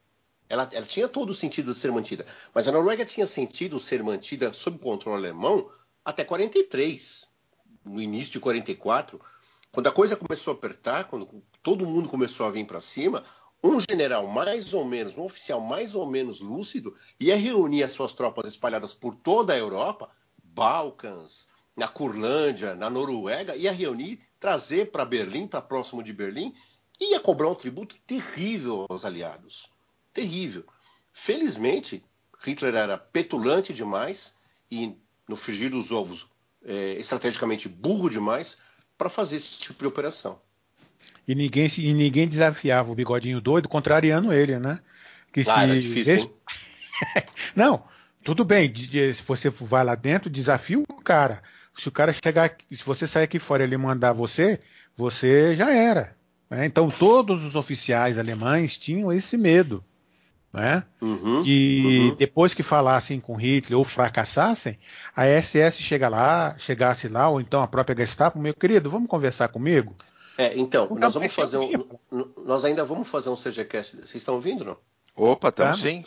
Ela, ela, tinha todo o sentido de ser mantida. Mas a Noruega tinha sentido ser mantida sob controle alemão até 43. No início de 44, quando a coisa começou a apertar, quando todo mundo começou a vir para cima, um general mais ou menos, um oficial mais ou menos lúcido, ia reunir as suas tropas espalhadas por toda a Europa, Balcãs, na Curlândia, na Noruega, ia reunir, trazer para Berlim, para próximo de Berlim, ia cobrar um tributo terrível aos aliados. Terrível. Felizmente, Hitler era petulante demais e, no frigir dos ovos, é, estrategicamente burro demais para fazer esse tipo de operação. E ninguém, e ninguém desafiava o bigodinho doido, contrariando ele, né? Que ah, se... difícil, [laughs] Não, tudo bem, se você vai lá dentro, desafia o cara. Se o cara chegar, se você sair aqui fora e ele mandar você, você já era. Né? Então todos os oficiais alemães tinham esse medo. Né? Uhum, e uhum. depois que falassem com Hitler ou fracassassem, a SS chega lá, chegasse lá, ou então a própria Gestapo, meu querido, vamos conversar comigo? É, então, nós vamos fazer um, nós ainda vamos fazer um CGCast. Vocês estão ouvindo, não? Opa, estamos tá. sim.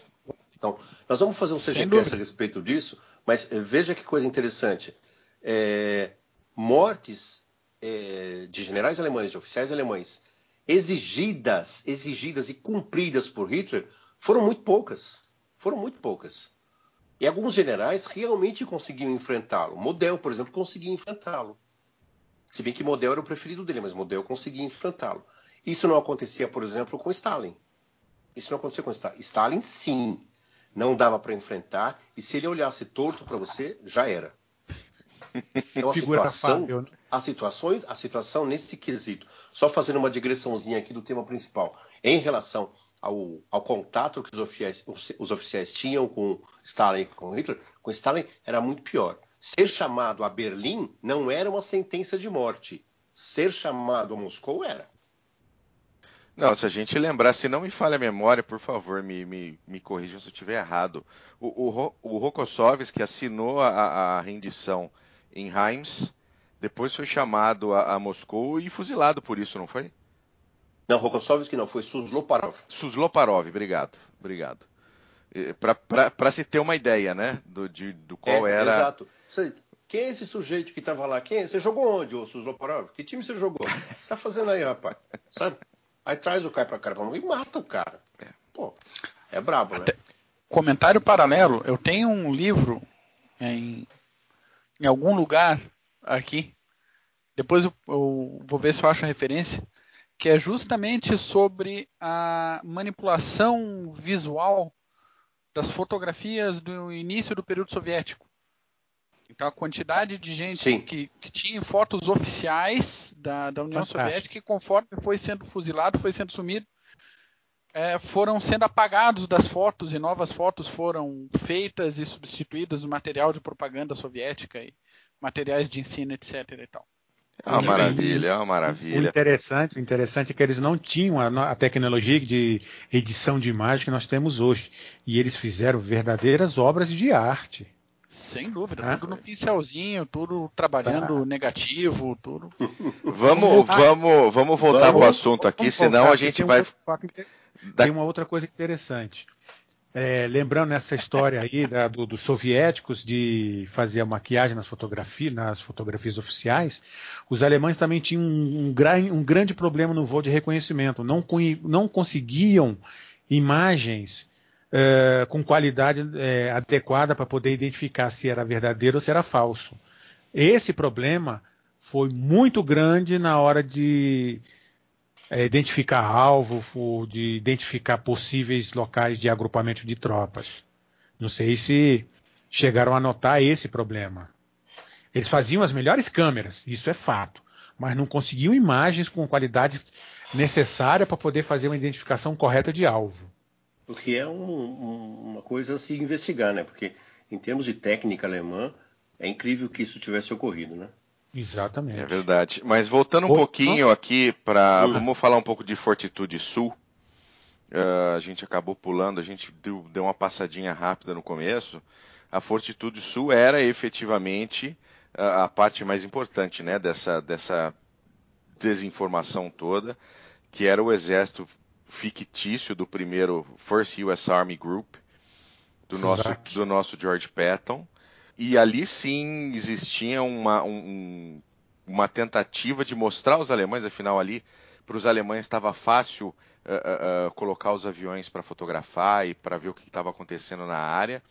Então, nós vamos fazer um CGCast a respeito disso, mas eh, veja que coisa interessante. É, mortes é, de generais alemães, de oficiais alemães, exigidas, exigidas e cumpridas por Hitler foram muito poucas. Foram muito poucas. E alguns generais realmente conseguiam enfrentá-lo. Model, por exemplo, conseguia enfrentá-lo. Se bem que Model era o preferido dele, mas Model conseguia enfrentá-lo. Isso não acontecia, por exemplo, com Stalin. Isso não acontecia com Stalin. Stalin, sim, não dava para enfrentar, e se ele olhasse torto para você, já era. Então a situação, né? a situação, a situação nesse quesito, só fazendo uma digressãozinha aqui do tema principal, em relação ao, ao contato que os oficiais, os oficiais tinham com Stalin e com Hitler, com Stalin era muito pior. Ser chamado a Berlim não era uma sentença de morte. Ser chamado a Moscou era. Não, se a gente lembrar, se não me falha a memória, por favor, me, me, me corrija se eu estiver errado. O, o, o Rokossovski assinou a, a, rendição em Reims, depois foi chamado a, a, Moscou e fuzilado por isso, não foi? Não, Rokossovski não, foi Suzloparov. Suzloparov, obrigado, obrigado. Para se ter uma ideia, né, do, de, do qual é, era... Exato. Quem é esse sujeito que estava lá? Quem é? Você jogou onde, ô Suzloparov? Que time você jogou? O que você está fazendo aí, rapaz? Sabe? Aí traz o cara pra cara e mata o cara. É. Pô, é brabo, né? Até, comentário paralelo, eu tenho um livro em, em algum lugar aqui, depois eu, eu vou ver se eu acho a referência, que é justamente sobre a manipulação visual das fotografias do início do período soviético. Então a quantidade de gente que, que, tinha fotos oficiais da, da União Fantástico. Soviética e conforme foi sendo fuzilado, foi sendo sumido, é, foram sendo apagados das fotos e novas fotos foram feitas e substituídas no material de propaganda soviética e materiais de ensino, etc. E tal. É uma maravilha, é uma maravilha. O interessante, o interessante é que eles não tinham a, a, tecnologia de edição de imagem que nós temos hoje. E eles fizeram verdadeiras obras de arte. Sem dúvida, ah, tudo no pincelzinho, tudo trabalhando tá. negativo, tudo. [laughs] Vamos, vamos, vamos voltar para o assunto aqui, senão a gente vai. Tem uma outra coisa interessante. É, lembrando essa história aí da, do, dos soviéticos de fazer a maquiagem nas fotografias, nas fotografias oficiais, os alemães também tinham um, um, um grande problema no voo de reconhecimento. Não, não conseguiam imagens é, com qualidade é, adequada para poder identificar se era verdadeiro ou se era falso. Esse problema foi muito grande na hora de é, identificar alvo, de identificar possíveis locais de agrupamento de tropas. Não sei se chegaram a notar esse problema. Eles faziam as melhores câmeras, isso é fato, mas não conseguiam imagens com qualidade necessária para poder fazer uma identificação correta de alvo. O que é um, um, uma coisa a se investigar, né? Porque em termos de técnica alemã, é incrível que isso tivesse ocorrido, né? Exatamente. É verdade. Mas voltando um pouquinho aqui para. Hum. Vamos falar um pouco de Fortitude Sul. Uh, a gente acabou pulando, a gente deu, deu, uma passadinha rápida no começo. A Fortitude Sul era efetivamente uh, a parte mais importante né, dessa, dessa desinformação toda, que era o exército fictício do primeiro First US Army Group, do, nosso, do nosso George Patton. E ali sim existia uma, um, uma tentativa de mostrar aos alemães, afinal ali para os alemães estava fácil uh, uh, colocar os aviões para fotografar e para ver o que estava acontecendo na área.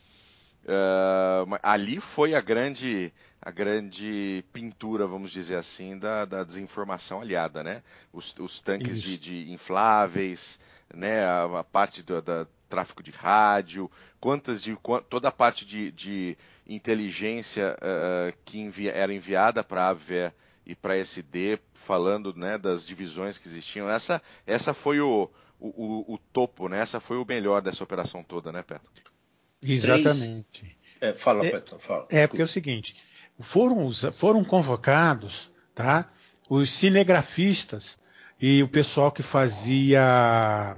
Uh, ali foi a grande, a grande pintura, vamos dizer assim, da, da desinformação aliada, né? Os, os tanques de, de, infláveis, né? A, a parte do da tráfico de rádio, quantas de toda a parte de, de inteligência uh, que envia, era enviada para a Abwehr e para a SD, falando né, das divisões que existiam. Essa, essa foi o, o, o, topo, né? Essa foi o melhor dessa operação toda, né, Petro? Exatamente. É, fala, é, Petro, fala. É, porque é o seguinte, foram, foram convocados tá, os cinegrafistas e o pessoal que fazia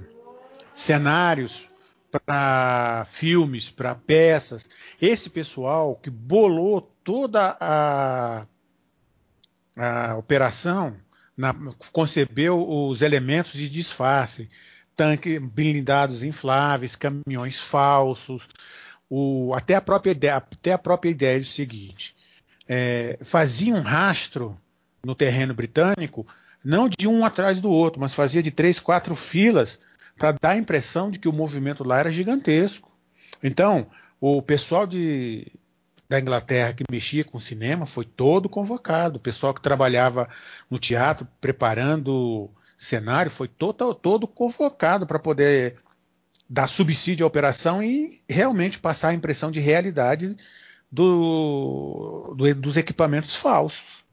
cenários para filmes, para peças. Esse pessoal que bolou toda a, a operação, na, concebeu os elementos de disfarce, tanques blindados infláveis, caminhões falsos, o, até, a própria ideia, até a própria ideia do seguinte: é, fazia um rastro no terreno britânico, não de um atrás do outro, mas fazia de três, quatro filas para dar a impressão de que o movimento lá era gigantesco. Então, o pessoal de, da Inglaterra que mexia com cinema foi todo convocado. O pessoal que trabalhava no teatro preparando cenário foi todo, todo convocado para poder dar subsídio à operação e realmente passar a impressão de realidade do, do, dos equipamentos falsos.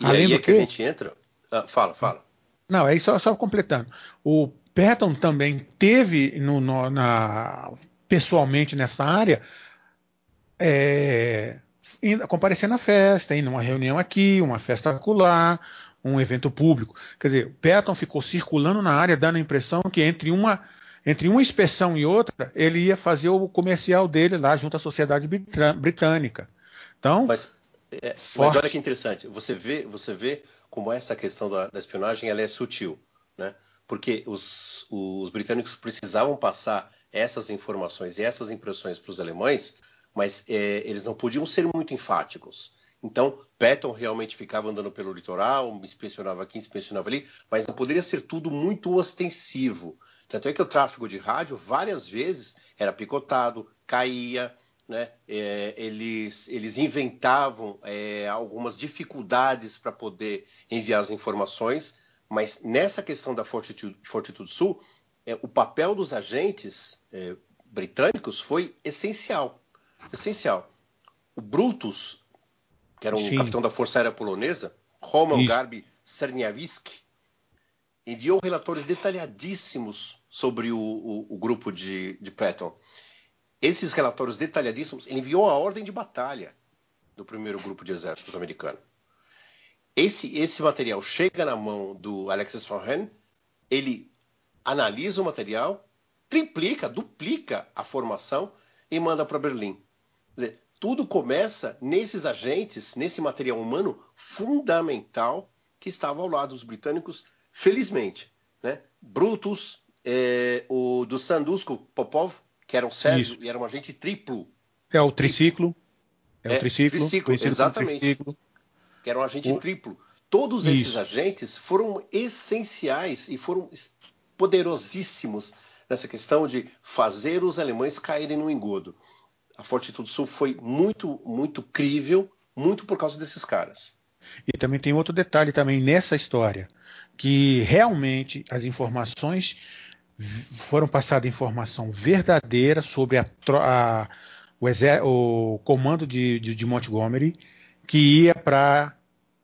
E Além aí é que, que, a gente entra. Ah, fala, fala. Não, aí só, só completando. O Patton também teve no, no, na, pessoalmente nessa área, é, comparecer na festa, indo numa reunião aqui, uma festa acolá, um evento público. Quer dizer, Patton ficou circulando na área, dando a impressão que entre uma, entre uma inspeção e outra, ele ia fazer o comercial dele lá junto à sociedade britânica. Então, mas, é, mas olha que interessante, você vê, você vê como essa questão da, da espionagem ela é sutil, né? porque os, os britânicos precisavam passar essas informações e essas impressões para os alemães, mas é, eles não podiam ser muito enfáticos. Então, Patton realmente ficava andando pelo litoral, inspecionava aqui, inspecionava ali, mas não poderia ser tudo muito ostensivo. Tanto é que o tráfego de rádio, várias vezes, era picotado, caía, né? É, eles, eles inventavam é, algumas dificuldades para poder enviar as informações, mas nessa questão da Fortitude, Fortitude Sul, é, o papel dos agentes é, britânicos foi essencial. Essencial. O Brutus, que era um Sim. capitão da Força Aérea Polonesa, Roman Garbi Cerniawski, enviou relatórios detalhadíssimos sobre o, o, o grupo de, de Patton. Esses relatórios detalhadíssimos, ele enviou a ordem de batalha do primeiro grupo de exércitos americano. Esse, esse material chega na mão do Alexis Hahn, ele analisa o material, triplica, duplica a formação e manda para Berlim. Quer dizer, tudo começa nesses agentes, nesse material humano fundamental que estava ao lado dos britânicos, felizmente. Né? Brutus, é, o do Sandusco Popov, que era um sérvio e era um agente triplo. É o triciclo. É, é o triciclo. triciclo exatamente. Triciclo que era um agente o... triplo. Todos Isso. esses agentes foram essenciais e foram poderosíssimos nessa questão de fazer os alemães caírem no engodo. A Fortitude Sul foi muito, muito crível, muito por causa desses caras. E também tem outro detalhe também nessa história, que realmente as informações foram passada informação verdadeira sobre a, a, o, o, comando de, de, de Montgomery que ia para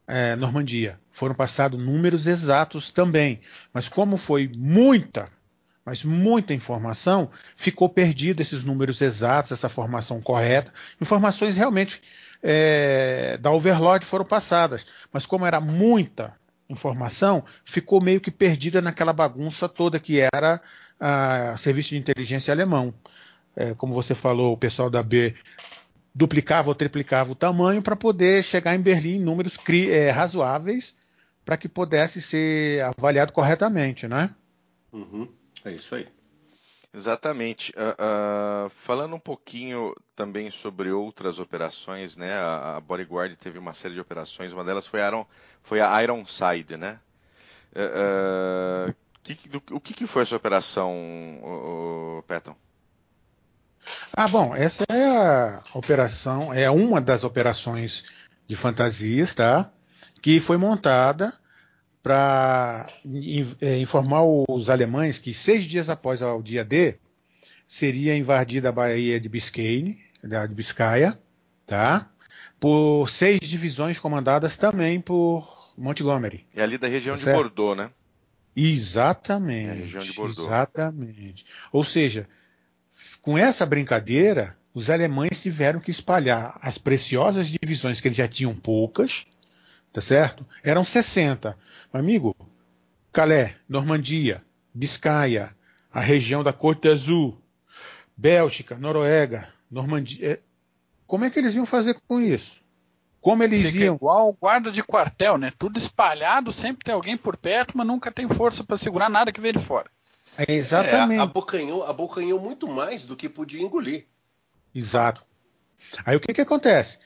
é, Normandia. Foram passados números exatos também, mas como foi muita, mas muita informação, ficou perdida esses números exatos, essa formação correta. Informações realmente é, da overload foram passadas, mas como era muita informação, ficou meio que perdida naquela bagunça toda que era a serviço de inteligência alemão. É, como você falou, o pessoal da B duplicava ou triplicava o tamanho para poder chegar em Berlim em números é, razoáveis para que pudesse ser avaliado corretamente, né? Uhum. É isso aí. Exatamente. Uh, uh, falando um pouquinho também sobre outras operações, né? A, Bodyguard teve uma série de operações, uma delas foi a, Iron, foi a Ironside, né? Uh, que, do, o que, que, foi essa operação, o Patton? Ah, bom, essa é a operação, é uma das operações de fantasias, tá? Que foi montada para é, informar os alemães que seis dias após o dia D seria invadida a Baía de Biscayne, de Biscaia, tá? Por seis divisões comandadas também por Montgomery. É ali da região tá de Bordeaux, né? Exatamente. É a região de Bordeaux. Exatamente. Ou seja, com essa brincadeira, os alemães tiveram que espalhar as preciosas divisões que eles já tinham poucas, tá certo? Eram 60. Amigo, Calais, Normandia, Biscaia, a região da Corte Azul, Bélgica, Noruega, Normandia. É, como é que eles iam fazer com isso? Como eles Fica iam. Igual guarda de quartel, né? Tudo espalhado, sempre tem alguém por perto, mas nunca tem força para segurar nada que vem de fora. É, exatamente. É, abocanhou, abocanhou muito mais do que podia engolir. Exato. Aí o que, que acontece?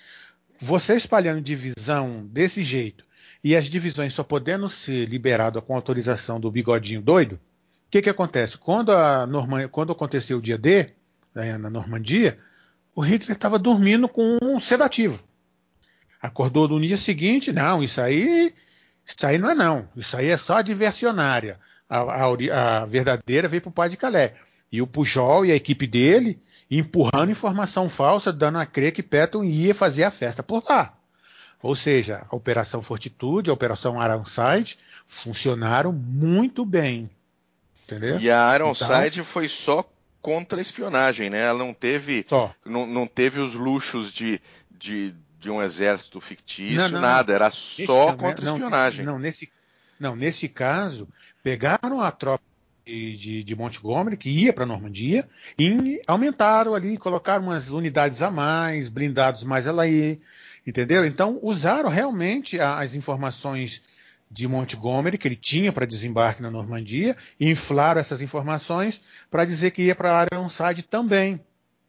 Você espalhando divisão desse jeito e as divisões só podendo ser liberadas com autorização do bigodinho doido, o que, que acontece? Quando, a Normandia, quando aconteceu o dia D, né, na Normandia, o Hitler estava dormindo com um sedativo. Acordou no dia seguinte, não, isso aí, isso aí não é não, isso aí é só diversionária. A, a, a verdadeira veio para o pai de Calais. E o Pujol e a equipe dele empurrando informação falsa, dando a crer que Patton ia fazer a festa por lá. Ou seja, a Operação Fortitude, a Operação Ironside funcionaram muito bem. Entendeu? E a Ironside então, foi só contra a espionagem, né? Ela não teve, não, não, teve os luxos de, de, de um exército fictício, não, não, nada. Era só contra a espionagem. Não, nesse, não, nesse caso, pegaram a tropa de, de, Montgomery, que ia para a Normandia, e aumentaram ali, colocaram umas unidades a mais, blindados mais ali, entendeu? Então, usaram realmente as informações de Montgomery, que ele tinha para desembarque na Normandia, e inflaram essas informações para dizer que ia para Ironside também.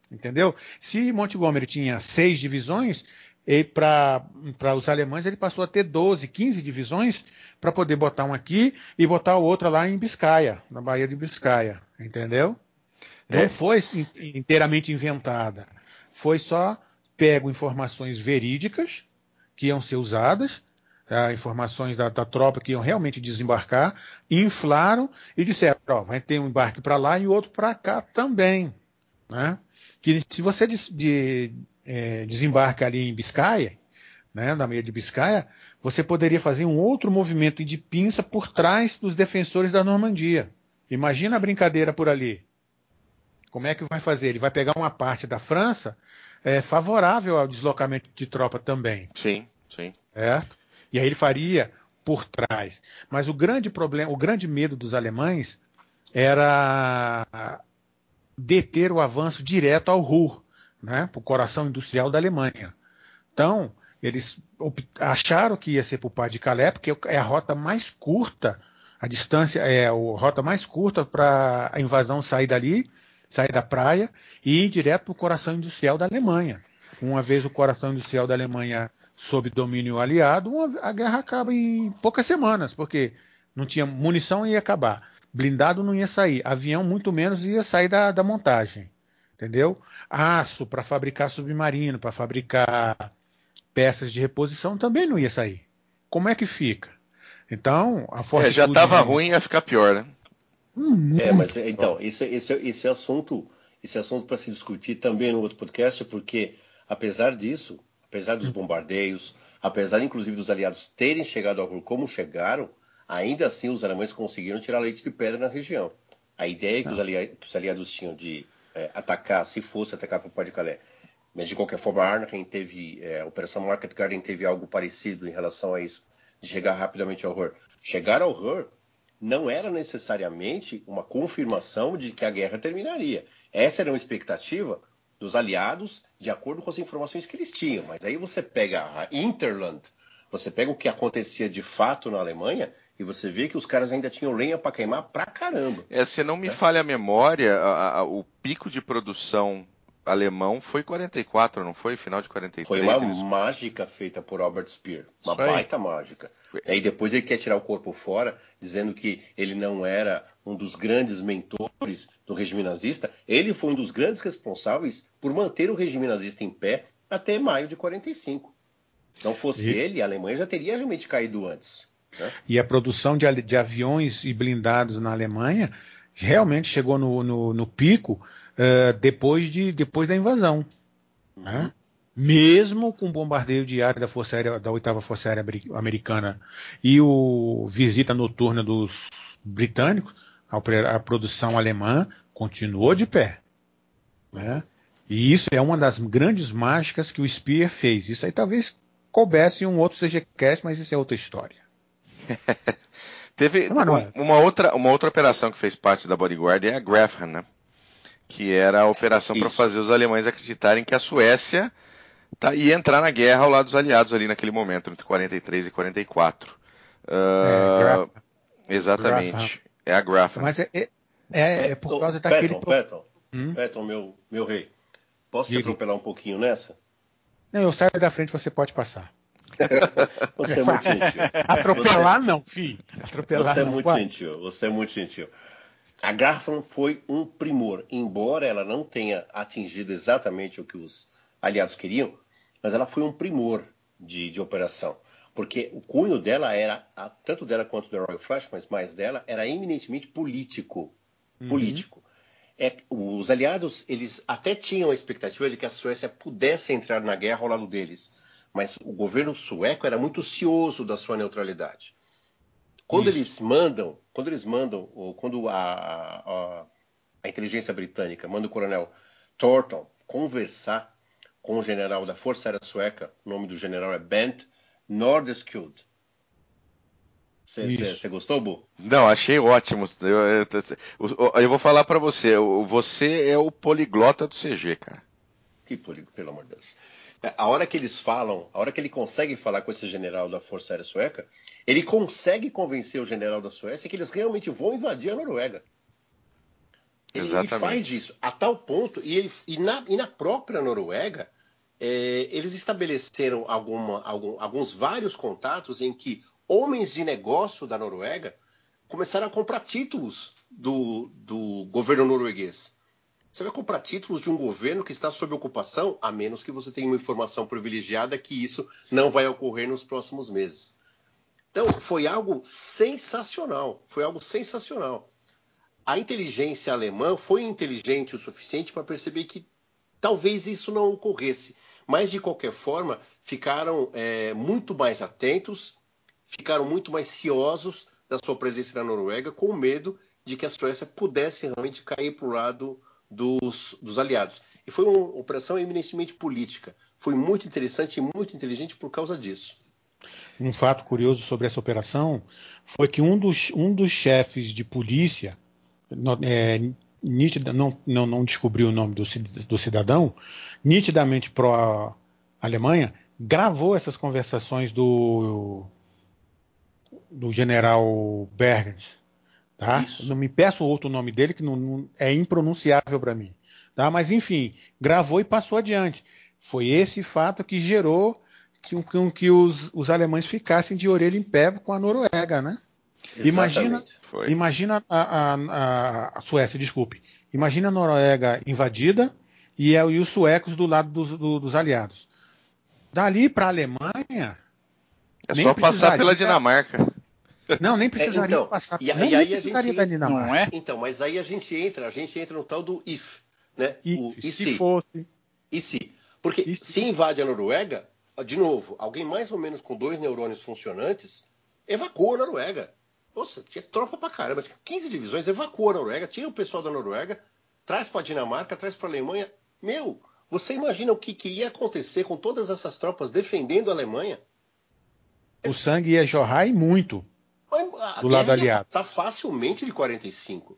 Entendeu? Se Montgomery tinha seis divisões, para os alemães ele passou a ter 12, 15 divisões para poder botar um aqui e botar outra lá em Biscaia, na Baía de Biscaia, entendeu? Não é. foi inteiramente inventada, foi só pego informações verídicas que iam ser usadas, tá? informações da, da, tropa que iam realmente desembarcar, inflaram e disseram, vai ter um embarque para lá e outro para cá também, né? Que se você de, de, é, desembarca ali em Biscaia, né, na meia de Biscaia, você poderia fazer um outro movimento de pinça por trás dos defensores da Normandia. Imagina a brincadeira por ali. Como é que vai fazer? Ele vai pegar uma parte da França é, favorável ao deslocamento de tropa também. Sim, sim. Certo? E aí ele faria por trás. Mas o grande problema, o grande medo dos alemães era deter o avanço direto ao Ruhr, né, para o coração industrial da Alemanha. Então, eles acharam que ia ser para o Pai de Calais, porque é a rota mais curta, a distância é a rota mais curta para a invasão sair dali, sair da praia e ir direto para o coração industrial da Alemanha. Uma vez o coração industrial da Alemanha sob domínio aliado, a guerra acaba em poucas semanas, porque não tinha munição e ia acabar. Blindado não ia sair, avião muito menos ia sair da, da montagem. Entendeu? Aço para fabricar submarino, para fabricar peças de reposição também não ia sair. Como é que fica? Então, a fortitude... É, já estava ruim, ia ficar pior, né? Hum, é, mas então, esse, esse, esse assunto, esse assunto para se discutir também no outro podcast, porque apesar disso, apesar dos bombardeios, apesar inclusive dos aliados terem chegado ao Ruhr como chegaram, ainda assim os alemães conseguiram tirar leite de pedra na região. A ideia que os, aliados, que os, aliados, tinham de é, atacar, se fosse atacar para o de Calais, mas de qualquer forma a Arnhem teve, é, a Operação Market Garden teve algo parecido em relação a isso, de chegar rapidamente ao Ruhr. Chegar ao Ruhr não era necessariamente uma confirmação de que a guerra terminaria. Essa era uma expectativa dos aliados, de acordo com as informações que eles tinham. Mas aí você pega a Interland, você pega o que acontecia de fato na Alemanha e você vê que os caras ainda tinham lenha para queimar pra caramba. É, se não me é. falha a memória, a, a, o pico de produção alemão foi 44, não foi? Final de 43. Foi uma eles... mágica feita por Albert Speer. Uma baita mágica. E aí depois ele quer tirar o corpo fora, dizendo que ele não era um dos grandes mentores do regime nazista. Ele foi um dos grandes responsáveis por manter o regime nazista em pé até maio de 45. Não fosse e... ele, a Alemanha já teria realmente caído antes. Né? E a produção de, de, aviões e blindados na Alemanha realmente chegou no, no, no pico uh, depois, de, depois da invasão. Né? Mesmo com o bombardeio diário da Força Aérea, da 8 Força Aérea Americana e o visita noturna dos britânicos, a, produção alemã continuou de pé. Né? E isso é uma das grandes mágicas que o Speer fez. Isso aí talvez coubesse um outro CGCast, mas isso é outra história. [laughs] Teve não, não é. uma, outra, uma outra operação que fez parte da Bodyguard é a Grafham, né? Que era a operação para fazer os alemães acreditarem que a Suécia tá, ia entrar na guerra ao lado dos aliados ali naquele momento, entre 43 e 44. Uh, é, ah, exatamente. É a Grafham. Mas é, é, é, é por causa Peton, daquele... Peton, hum? Peton, meu, meu rei, posso Diga. te atropelar um pouquinho nessa? Não, eu saio da frente, você pode passar. [laughs] você é muito gentil. [laughs] Atropelar você... não, filho. Atropelar você é não. muito gentil. Você é muito gentil. A Garfam foi um primor, embora ela não tenha atingido exatamente o que os aliados queriam, mas ela foi um primor de, de operação, porque o cunho dela era, tanto dela quanto da Royal Flash, mas mais dela, era eminentemente político. Uhum. Político. É, os aliados, eles até tinham a expectativa de que a Suécia pudesse entrar na guerra ao lado deles, mas o governo sueco era muito cioso da sua neutralidade. Quando Isso. eles mandam, quando eles mandam, ou quando a, a, a, inteligência britânica manda o coronel Thornton conversar com o general da Força Aérea Sueca, o nome do general é Bent Nordeskjöld. Você gostou, Bu? Não, achei ótimo. Eu, eu, eu vou falar para você. Você é o poliglota do CG, cara. Que poliglota, pelo amor de Deus. A hora que eles falam, a hora que ele consegue falar com esse general da Força Aérea Sueca, ele consegue convencer o general da Suécia que eles realmente vão invadir a Noruega. Ele, ele faz isso a tal ponto, e, e, na, e na, própria Noruega, é, eles estabeleceram alguma, algum, alguns vários contatos em que homens de negócio da Noruega começaram a comprar títulos do, do governo norueguês. Você vai comprar títulos de um governo que está sob ocupação, a menos que você tenha uma informação privilegiada que isso não vai ocorrer nos próximos meses. Então, foi algo sensacional. Foi algo sensacional. A inteligência alemã foi inteligente o suficiente para perceber que talvez isso não ocorresse. Mas, de qualquer forma, ficaram é, muito mais atentos, ficaram muito mais ciosos da sua presença na Noruega, com medo de que a Suécia pudesse realmente cair para o lado dos, dos, aliados. E foi uma operação eminentemente política. Foi muito interessante e muito inteligente por causa disso um fato curioso sobre essa operação foi que um dos, um dos chefes de polícia, é, nítida, não, não, não descobriu o nome do, do cidadão, nitidamente pró-Alemanha, gravou essas conversações do, do general Bergens. Tá? Não me peço outro nome dele, que não, não é impronunciável para mim. Tá? Mas, enfim, gravou e passou adiante. Foi esse fato que gerou que, que, que os, os, alemães ficassem de orelha em pé com a Noruega, né? Imagina, imagina a, a, a, Suécia, desculpe. Imagina a Noruega invadida e, e os suecos do lado dos, do, dos aliados. Dali para a Alemanha. É só passar pela Dinamarca. Não, nem precisaria é, então, passar. E, não, e aí precisaria da Dinamarca. Não é? Então, mas aí a gente entra, a gente entra no tal do if, né? If, o, e se, se fosse. E se? Porque e se? se invade a Noruega, de novo, alguém mais ou menos com dois neurônios funcionantes evacua a Noruega. Nossa, tinha tropa pra caramba. 15 divisões, evacuou a Noruega, tira o pessoal da Noruega, traz pra Dinamarca, traz pra Alemanha. Meu, você imagina o que, que ia acontecer com todas essas tropas defendendo a Alemanha? O sangue ia jorrar e muito do lado aliado. Está facilmente de 45.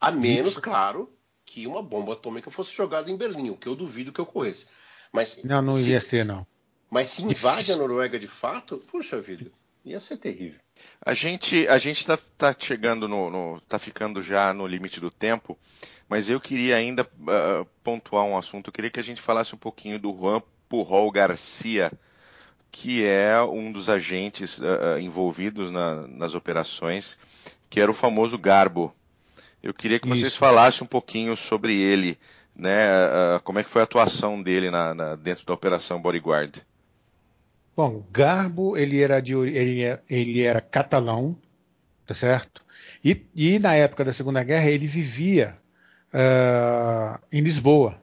A menos, Isso. claro, que uma bomba atômica fosse jogada em Berlim, o que eu duvido que ocorresse. Mas, não, não se, ia ser, não. Mas se invade a Noruega de fato, puxa vida, ia ser terrível. A gente a gente está tá chegando no, no tá ficando já no limite do tempo, mas eu queria ainda uh, pontuar um assunto. Eu queria que a gente falasse um pouquinho do Juan Pujol Garcia, que é um dos agentes uh, envolvidos na, nas operações, que era o famoso Garbo. Eu queria que vocês Isso. falassem um pouquinho sobre ele, né? Uh, como é que foi a atuação dele na, na, dentro da operação Bodyguard. Bom, Garbo ele era de ele, é, ele era catalão, tá certo? E, e na época da Segunda Guerra ele vivia uh, em Lisboa.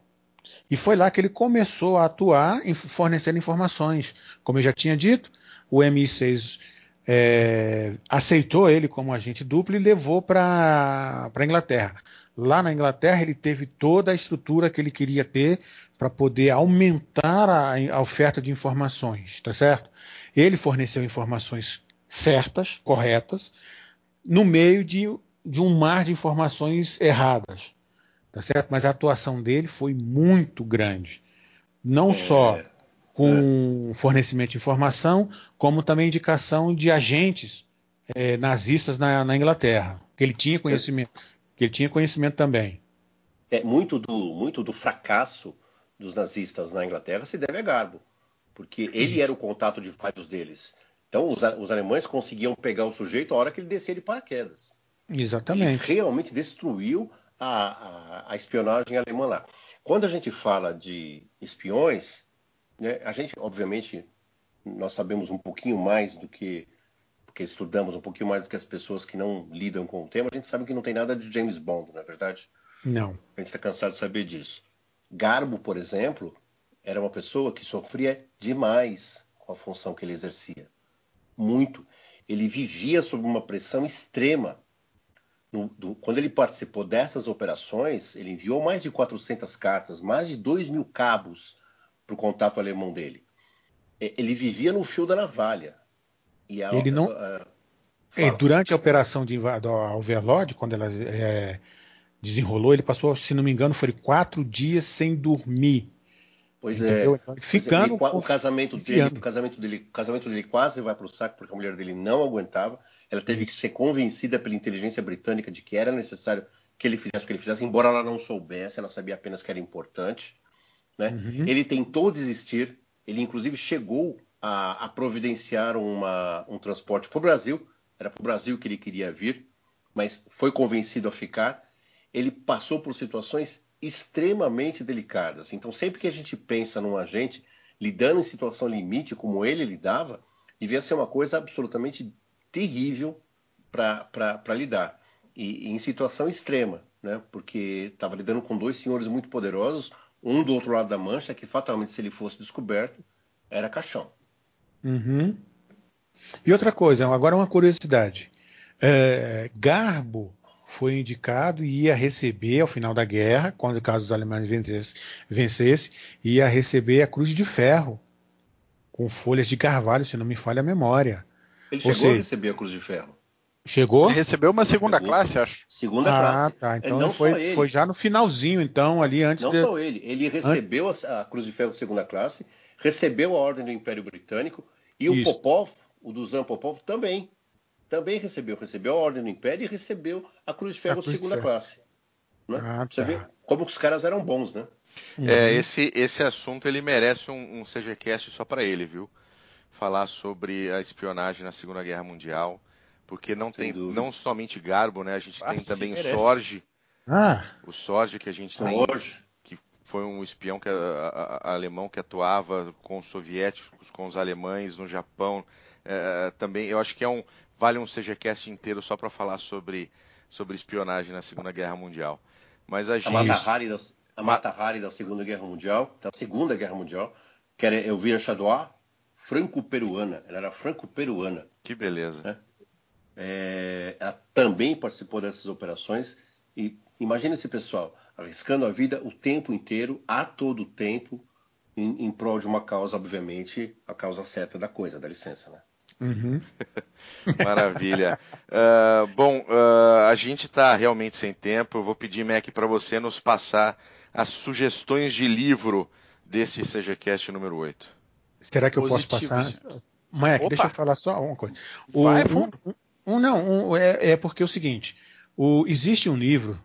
E foi lá que ele começou a atuar em fornecendo informações. Como eu já tinha dito, o MI6 é, aceitou ele como agente duplo e levou para a Inglaterra. Lá na Inglaterra ele teve toda a estrutura que ele queria ter para poder aumentar a, a, oferta de informações, tá certo? Ele forneceu informações certas, corretas, no meio de, de um mar de informações erradas, tá certo? Mas a atuação dele foi muito grande, não é, só com é. fornecimento de informação, como também indicação de agentes é, nazistas na, na, Inglaterra, que ele tinha conhecimento, que ele tinha conhecimento também. É muito do muito do fracasso dos nazistas na Inglaterra se deve a Garbo, porque ele Isso. era o contato de vários deles. Então os, os, alemães conseguiam pegar o sujeito a hora que ele descia de paraquedas. Exatamente. Ele realmente destruiu a, a, a, espionagem alemã lá. Quando a gente fala de espiões, né, a gente, obviamente, nós sabemos um pouquinho mais do que porque estudamos um pouquinho mais do que as pessoas que não lidam com o tema, a gente sabe que não tem nada de James Bond, não é verdade? Não. A gente está cansado de saber disso. Garbo, por exemplo, era uma pessoa que sofria demais com a função que ele exercia. Muito. Ele vivia sob uma pressão extrema. No, do, quando ele participou dessas operações, ele enviou mais de 400 cartas, mais de 2 mil cabos para o contato alemão dele. Ele vivia no fio da navalha. E a, ele não. A, a, durante a operação de Alverlode, quando ela é, desenrolou, ele passou, se não me engano, foi quatro dias sem dormir. Pois entendeu? é. Então, ficando ele, o casamento dele, o casamento dele, o casamento dele quase vai para o saco porque a mulher dele não aguentava. Ela teve que ser convencida pela inteligência britânica de que era necessário que ele fizesse o que ele fizesse, embora ela não soubesse, ela sabia apenas que era importante. Né? Uhum. Ele tentou desistir, ele inclusive chegou a, a providenciar uma, um transporte para o Brasil, era para o Brasil que ele queria vir, mas foi convencido a ficar ele passou por situações extremamente delicadas. Então, sempre que a gente pensa num agente lidando em situação limite, como ele lidava, devia ser uma coisa absolutamente terrível para lidar. E, e, em situação extrema, né? porque estava lidando com dois senhores muito poderosos, um do outro lado da mancha, que fatalmente, se ele fosse descoberto, era caixão. Uhum. E outra coisa, agora uma curiosidade. É, Garbo foi indicado e ia receber, ao final da guerra, quando caso os alemães vencesse, vencesse, ia receber a Cruz de Ferro, com folhas de carvalho, se não me falha a memória. Ele Ou chegou seja, a receber a Cruz de Ferro. Chegou? Ele recebeu uma segunda chegou. classe, acho. Segunda ah, classe. Tá. Então não foi, foi já no finalzinho, então, ali antes Não de... só ele. Ele recebeu a, a Cruz de Ferro segunda classe, recebeu a Ordem do Império Britânico e Isso. o Popov, o Duzan Popov, também também recebeu, recebeu a Ordem do Império e recebeu a Cruz de Ferro de segunda classe. Né? Ah, Você tá. vê como os caras eram bons, né? Uhum. É, esse, esse assunto ele merece um, um CGCast só para ele, viu? Falar sobre a espionagem na Segunda Guerra Mundial, porque não Sem tem dúvida. não somente Garbo, né? A gente ah, tem também o Sorge, ah. o Sorge que a gente Sorge. tem, que foi um espião que, a, a, a, alemão que atuava com os soviéticos, com os alemães no Japão. É, também eu acho que é um vale um CGCast inteiro só para falar sobre, sobre espionagem na Segunda Guerra Mundial. Mas a, gente... a Mata Hari da, a Mata Hari da Segunda Guerra Mundial, da Segunda Guerra Mundial, que era Elvira Chadois, franco-peruana. Ela era franco-peruana. Que beleza. Né? é, também participou dessas operações. E imagine esse pessoal arriscando a vida o tempo inteiro, a todo tempo, em, em prol de uma causa, obviamente, a causa certa da coisa, dá licença, né? Uhum. [laughs] Maravilha. Uh, bom, uh, a gente está realmente sem tempo. Eu vou pedir, Mac, para você nos passar as sugestões de livro desse CGCast número 8. Será que eu Positivo, posso passar? Mac, deixa eu falar só uma coisa. O, Vai, um, um, não, um, é, é, porque é o seguinte: o, existe um livro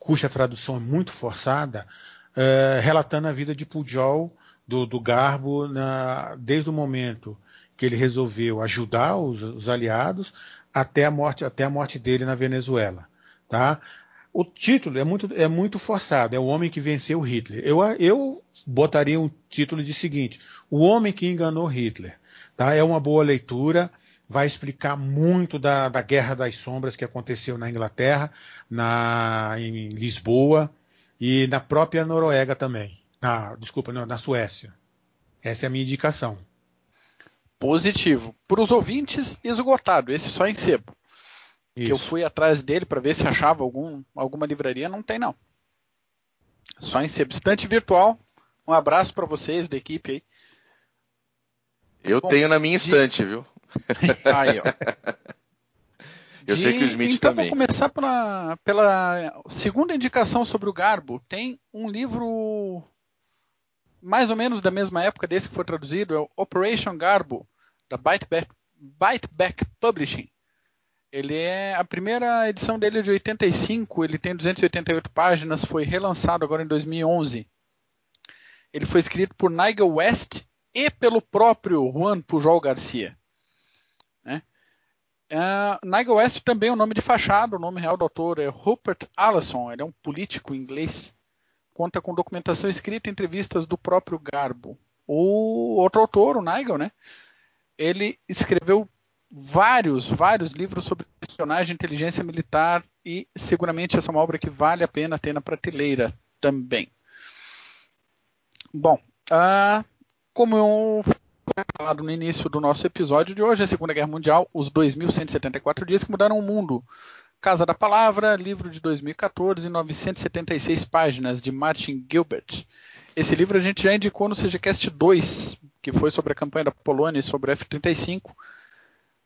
cuja tradução é muito forçada, é, relatando a vida de Pujol, do, do Garbo, na, desde o momento que ele resolveu ajudar os, os, aliados até a morte até a morte dele na Venezuela, tá? O título é muito, é muito forçado, é o homem que venceu Hitler. Eu, eu botaria um título de seguinte: O homem que enganou Hitler. Tá? É uma boa leitura, vai explicar muito da, da Guerra das Sombras que aconteceu na Inglaterra, na, em Lisboa e na própria Noruega também. Na, desculpa, na Suécia. Essa é a minha indicação. Positivo. Para os ouvintes, esgotado. Esse só em sebo. Eu fui atrás dele para ver se achava algum, alguma livraria. Não tem, não. Só em sebo. Estante virtual. Um abraço para vocês da equipe aí. Eu Bom, tenho na minha estante, de... viu? [laughs] Aí, ó. Eu de... sei que o Smith então, também. Então vou começar pela, pela segunda indicação sobre o Garbo. Tem um livro mais ou menos da mesma época desse que foi traduzido, é o Operation Garbo, da Byteback, Byteback Publishing. Ele é a primeira edição dele é de 85, ele tem 288 páginas, foi relançado agora em 2011. Ele foi escrito por Nigel West e pelo próprio Juan Pujol Garcia. Né? Uh, Nigel West também é um nome de fachada, o nome real do autor é Rupert Allison, ele é um político inglês. Conta com documentação escrita e entrevistas do próprio Garbo. O outro autor, o Nigel, né? ele escreveu vários, vários livros sobre espionagem inteligência militar e seguramente essa é uma obra que vale a pena ter na prateleira também. Bom, uh, como eu falado no início do nosso episódio de hoje, a Segunda Guerra Mundial, os 2.174 dias que mudaram o mundo. Casa da Palavra, livro de 2014, 976 páginas, de Martin Gilbert. Esse livro a gente já indicou no CGCast 2, que foi sobre a campanha da Polônia e sobre o F-35.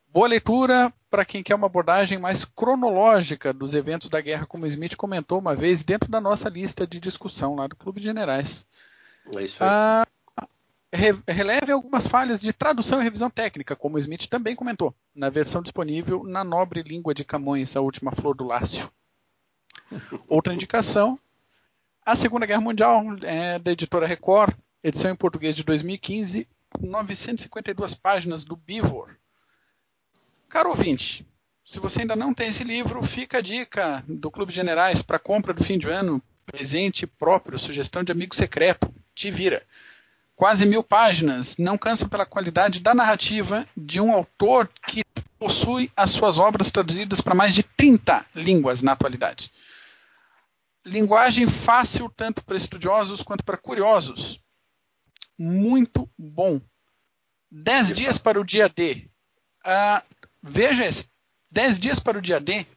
Boa leitura para quem quer uma abordagem mais cronológica dos eventos da guerra, como Smith comentou uma vez, dentro da nossa lista de discussão lá do Clube de Generais. É isso aí. Ah, re releve algumas falhas de tradução e revisão técnica, como Smith também comentou, na versão disponível na nobre língua de Camões, a última flor do Lácio. Outra indicação, a Segunda Guerra Mundial, é, da editora Record, edição em português de 2015, 952 páginas do Bivor. Caro ouvinte, se você ainda não tem esse livro, fica a dica do Clube Generais para compra do fim de ano, presente próprio, sugestão de amigo secreto. Te vira. Quase mil páginas, não cansa pela qualidade da narrativa de um autor que possui as suas obras traduzidas para mais de 30 línguas na atualidade. Linguagem fácil tanto para estudiosos quanto para curiosos. Muito bom. Dez dias para o dia D. Uh, Veja esse. 10 dias para o dia D.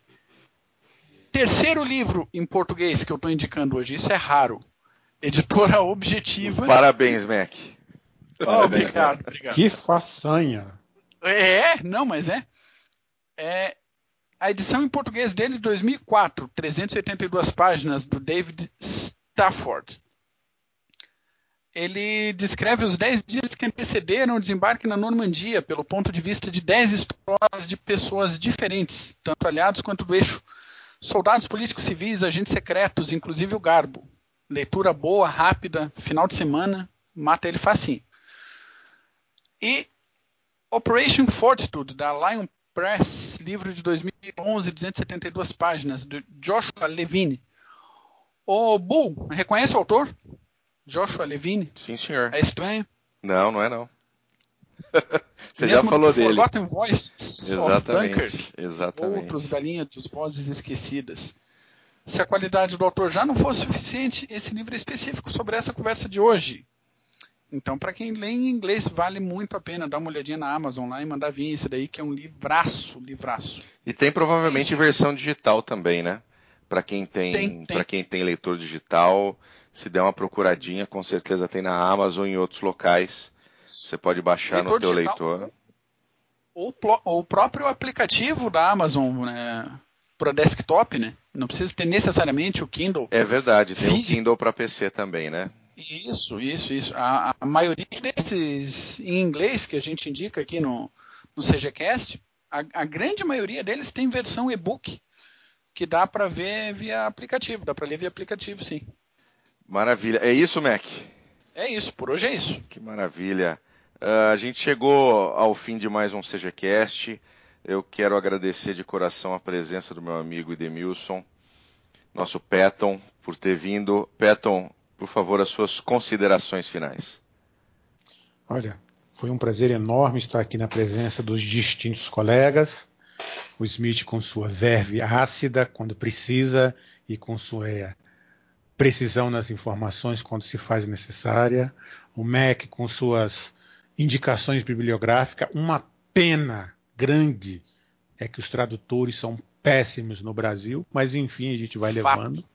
Terceiro livro em português que eu estou indicando hoje. Isso é raro. Editora Objetiva. Parabéns, Mac. Oh, obrigado, obrigado. Que façanha. É, não, mas é. é. A edição em português dele de 2004, 382 páginas, do David Stafford ele descreve os 10 dias que antecederam o desembarque na Normandia, pelo ponto de vista de 10 histórias de pessoas diferentes, tanto aliados quanto do eixo. Soldados políticos civis, agentes secretos, inclusive o Garbo. Leitura boa, rápida, final de semana, mata ele facinho. E Operation Fortitude, da Lion Press, livro de 2011, 272 páginas, de Joshua Levine. O Bull, reconhece o autor? Joshua Levine? Sim, senhor. É estranho? Não, não é não. [laughs] Você Mesmo já falou dele. Forgotten Voice exatamente, exatamente. Outros galinhas, vozes esquecidas. Se a qualidade do autor já não fosse suficiente, esse livro é específico sobre essa conversa de hoje. Então, para quem lê em inglês, vale muito a pena dar uma olhadinha na Amazon lá e mandar vir esse daí, que é um livraço, livraço. E tem provavelmente versão digital também, né? Para quem tem, tem, tem. quem tem leitor digital, se der uma procuradinha, com certeza tem na Amazon e em outros locais. Você pode baixar leitor no teu digital, leitor. Ou o próprio aplicativo da Amazon, né? Para desktop, né? Não precisa ter necessariamente o Kindle. É verdade, tem o Kindle para PC também, né? Isso, isso, isso. A, a, maioria desses em inglês que a gente indica aqui no, no CGCast, a, a grande maioria deles tem versão e-book que dá para ver via aplicativo, dá para ler via aplicativo, sim. Maravilha. É isso, Mac? É isso, por hoje é isso. Que maravilha. Uh, a gente chegou ao fim de mais um CGCast. Eu quero agradecer de coração a presença do meu amigo Edemilson, nosso Peton, por ter vindo. Peton, por favor, as suas considerações finais. Olha, foi um prazer enorme estar aqui na presença dos distintos colegas. O Smith com sua verve ácida quando precisa e com sua precisão nas informações quando se faz necessária. O Mac com suas indicações bibliográficas. Uma pena grande é que os tradutores são péssimos no Brasil, mas enfim, a gente vai levando. Fato.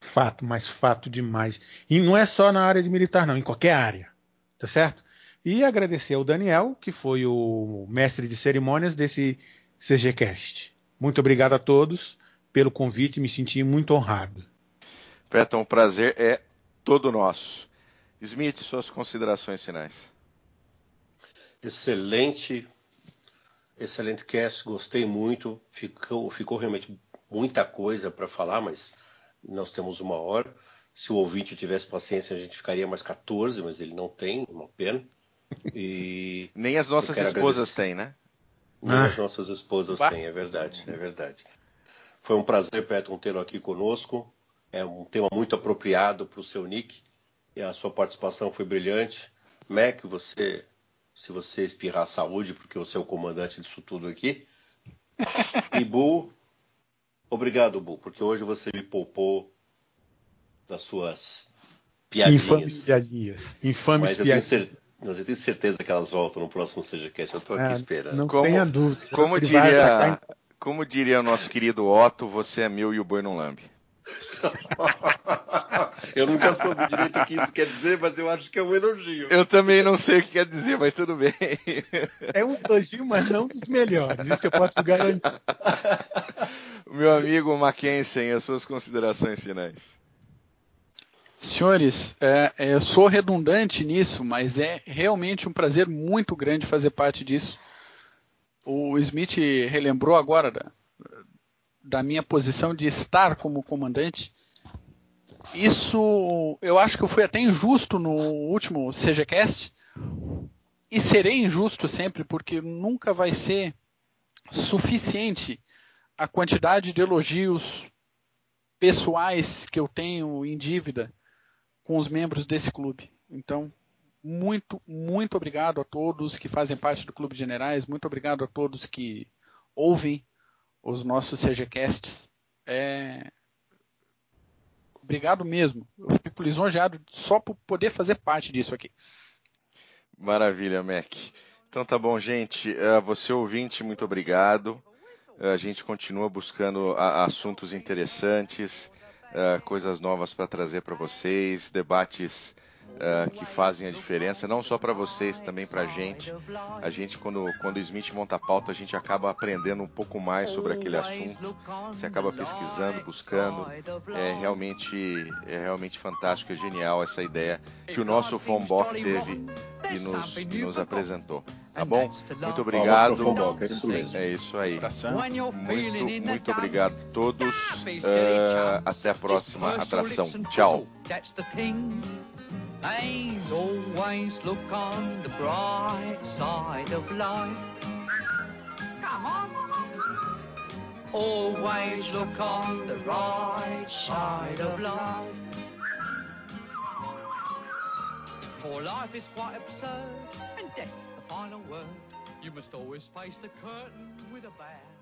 Fato, mas fato demais. E não é só na área de militar, não, em qualquer área. Tá certo? E agradecer ao Daniel, que foi o mestre de cerimônias desse CGCast. Muito obrigado a todos pelo convite, me senti muito honrado. Peton, o prazer é todo nosso. Smith, suas considerações finais. Excelente, excelente cast, gostei muito. Ficou, ficou realmente muita coisa para falar, mas nós temos uma hora. Se o ouvinte tivesse paciência, a gente ficaria mais 14, mas ele não tem, uma pena. [laughs] E Nem as nossas esposas têm, né? Nem ah. as nossas esposas têm, é verdade, é verdade. Foi um prazer, Petron, tê-lo aqui conosco. É um tema muito apropriado para o seu nick e a sua participação foi brilhante. Mac, você, se você espirrar saúde, porque você é o comandante disso tudo aqui. E Bu, Obrigado, Bu, porque hoje você me poupou das suas piadinhas. Infames piadinhas. Infames mas piadinhas. Eu tenho, mas eu tenho certeza que elas voltam no próximo SejaCast. Eu estou aqui ah, esperando. Não como, tenha dúvida. Como diria, como diria o nosso querido Otto, você é meu e o boi não lambe. [laughs] eu nunca soube direito o que isso quer dizer, mas eu acho que é um elogio. Eu também não sei o que quer dizer, mas tudo bem. É um elogio, mas não dos melhores. Isso eu posso garantir. Meu amigo Mackensen, as suas considerações finais. Senhores, é, é, eu sou redundante nisso, mas é realmente um prazer muito grande fazer parte disso. O Smith relembrou agora da, da minha posição de estar como comandante. Isso eu acho que eu fui até injusto no último CGCast e serei injusto sempre, porque nunca vai ser suficiente a quantidade de elogios pessoais que eu tenho em dívida com os membros desse clube. Então, muito, muito obrigado a todos que fazem parte do Clube de Generais, muito obrigado a todos que ouvem os nossos CGCasts. É... Obrigado mesmo. Eu fico lisonjeado só por poder fazer parte disso aqui. Maravilha, Mac. Então tá bom, gente. Uh, você ouvinte, muito obrigado. A gente continua buscando assuntos interessantes, coisas novas para trazer para vocês, debates Uh, que fazem a diferença, não só para vocês, também para a gente. A gente, quando, quando o Smith monta a pauta, a gente acaba aprendendo um pouco mais sobre aquele assunto. Você acaba pesquisando, buscando. É realmente, é realmente fantástico, é genial essa ideia que o nosso Von Bock teve e nos, e nos apresentou. Tá bom? Muito obrigado. É isso aí. Muito, muito obrigado a todos. Uh, até a próxima atração. Tchau. And always look on the bright side of life. Come on. Always look on the right side of life. For life is quite absurd, and death's the final word. You must always face the curtain with a bow.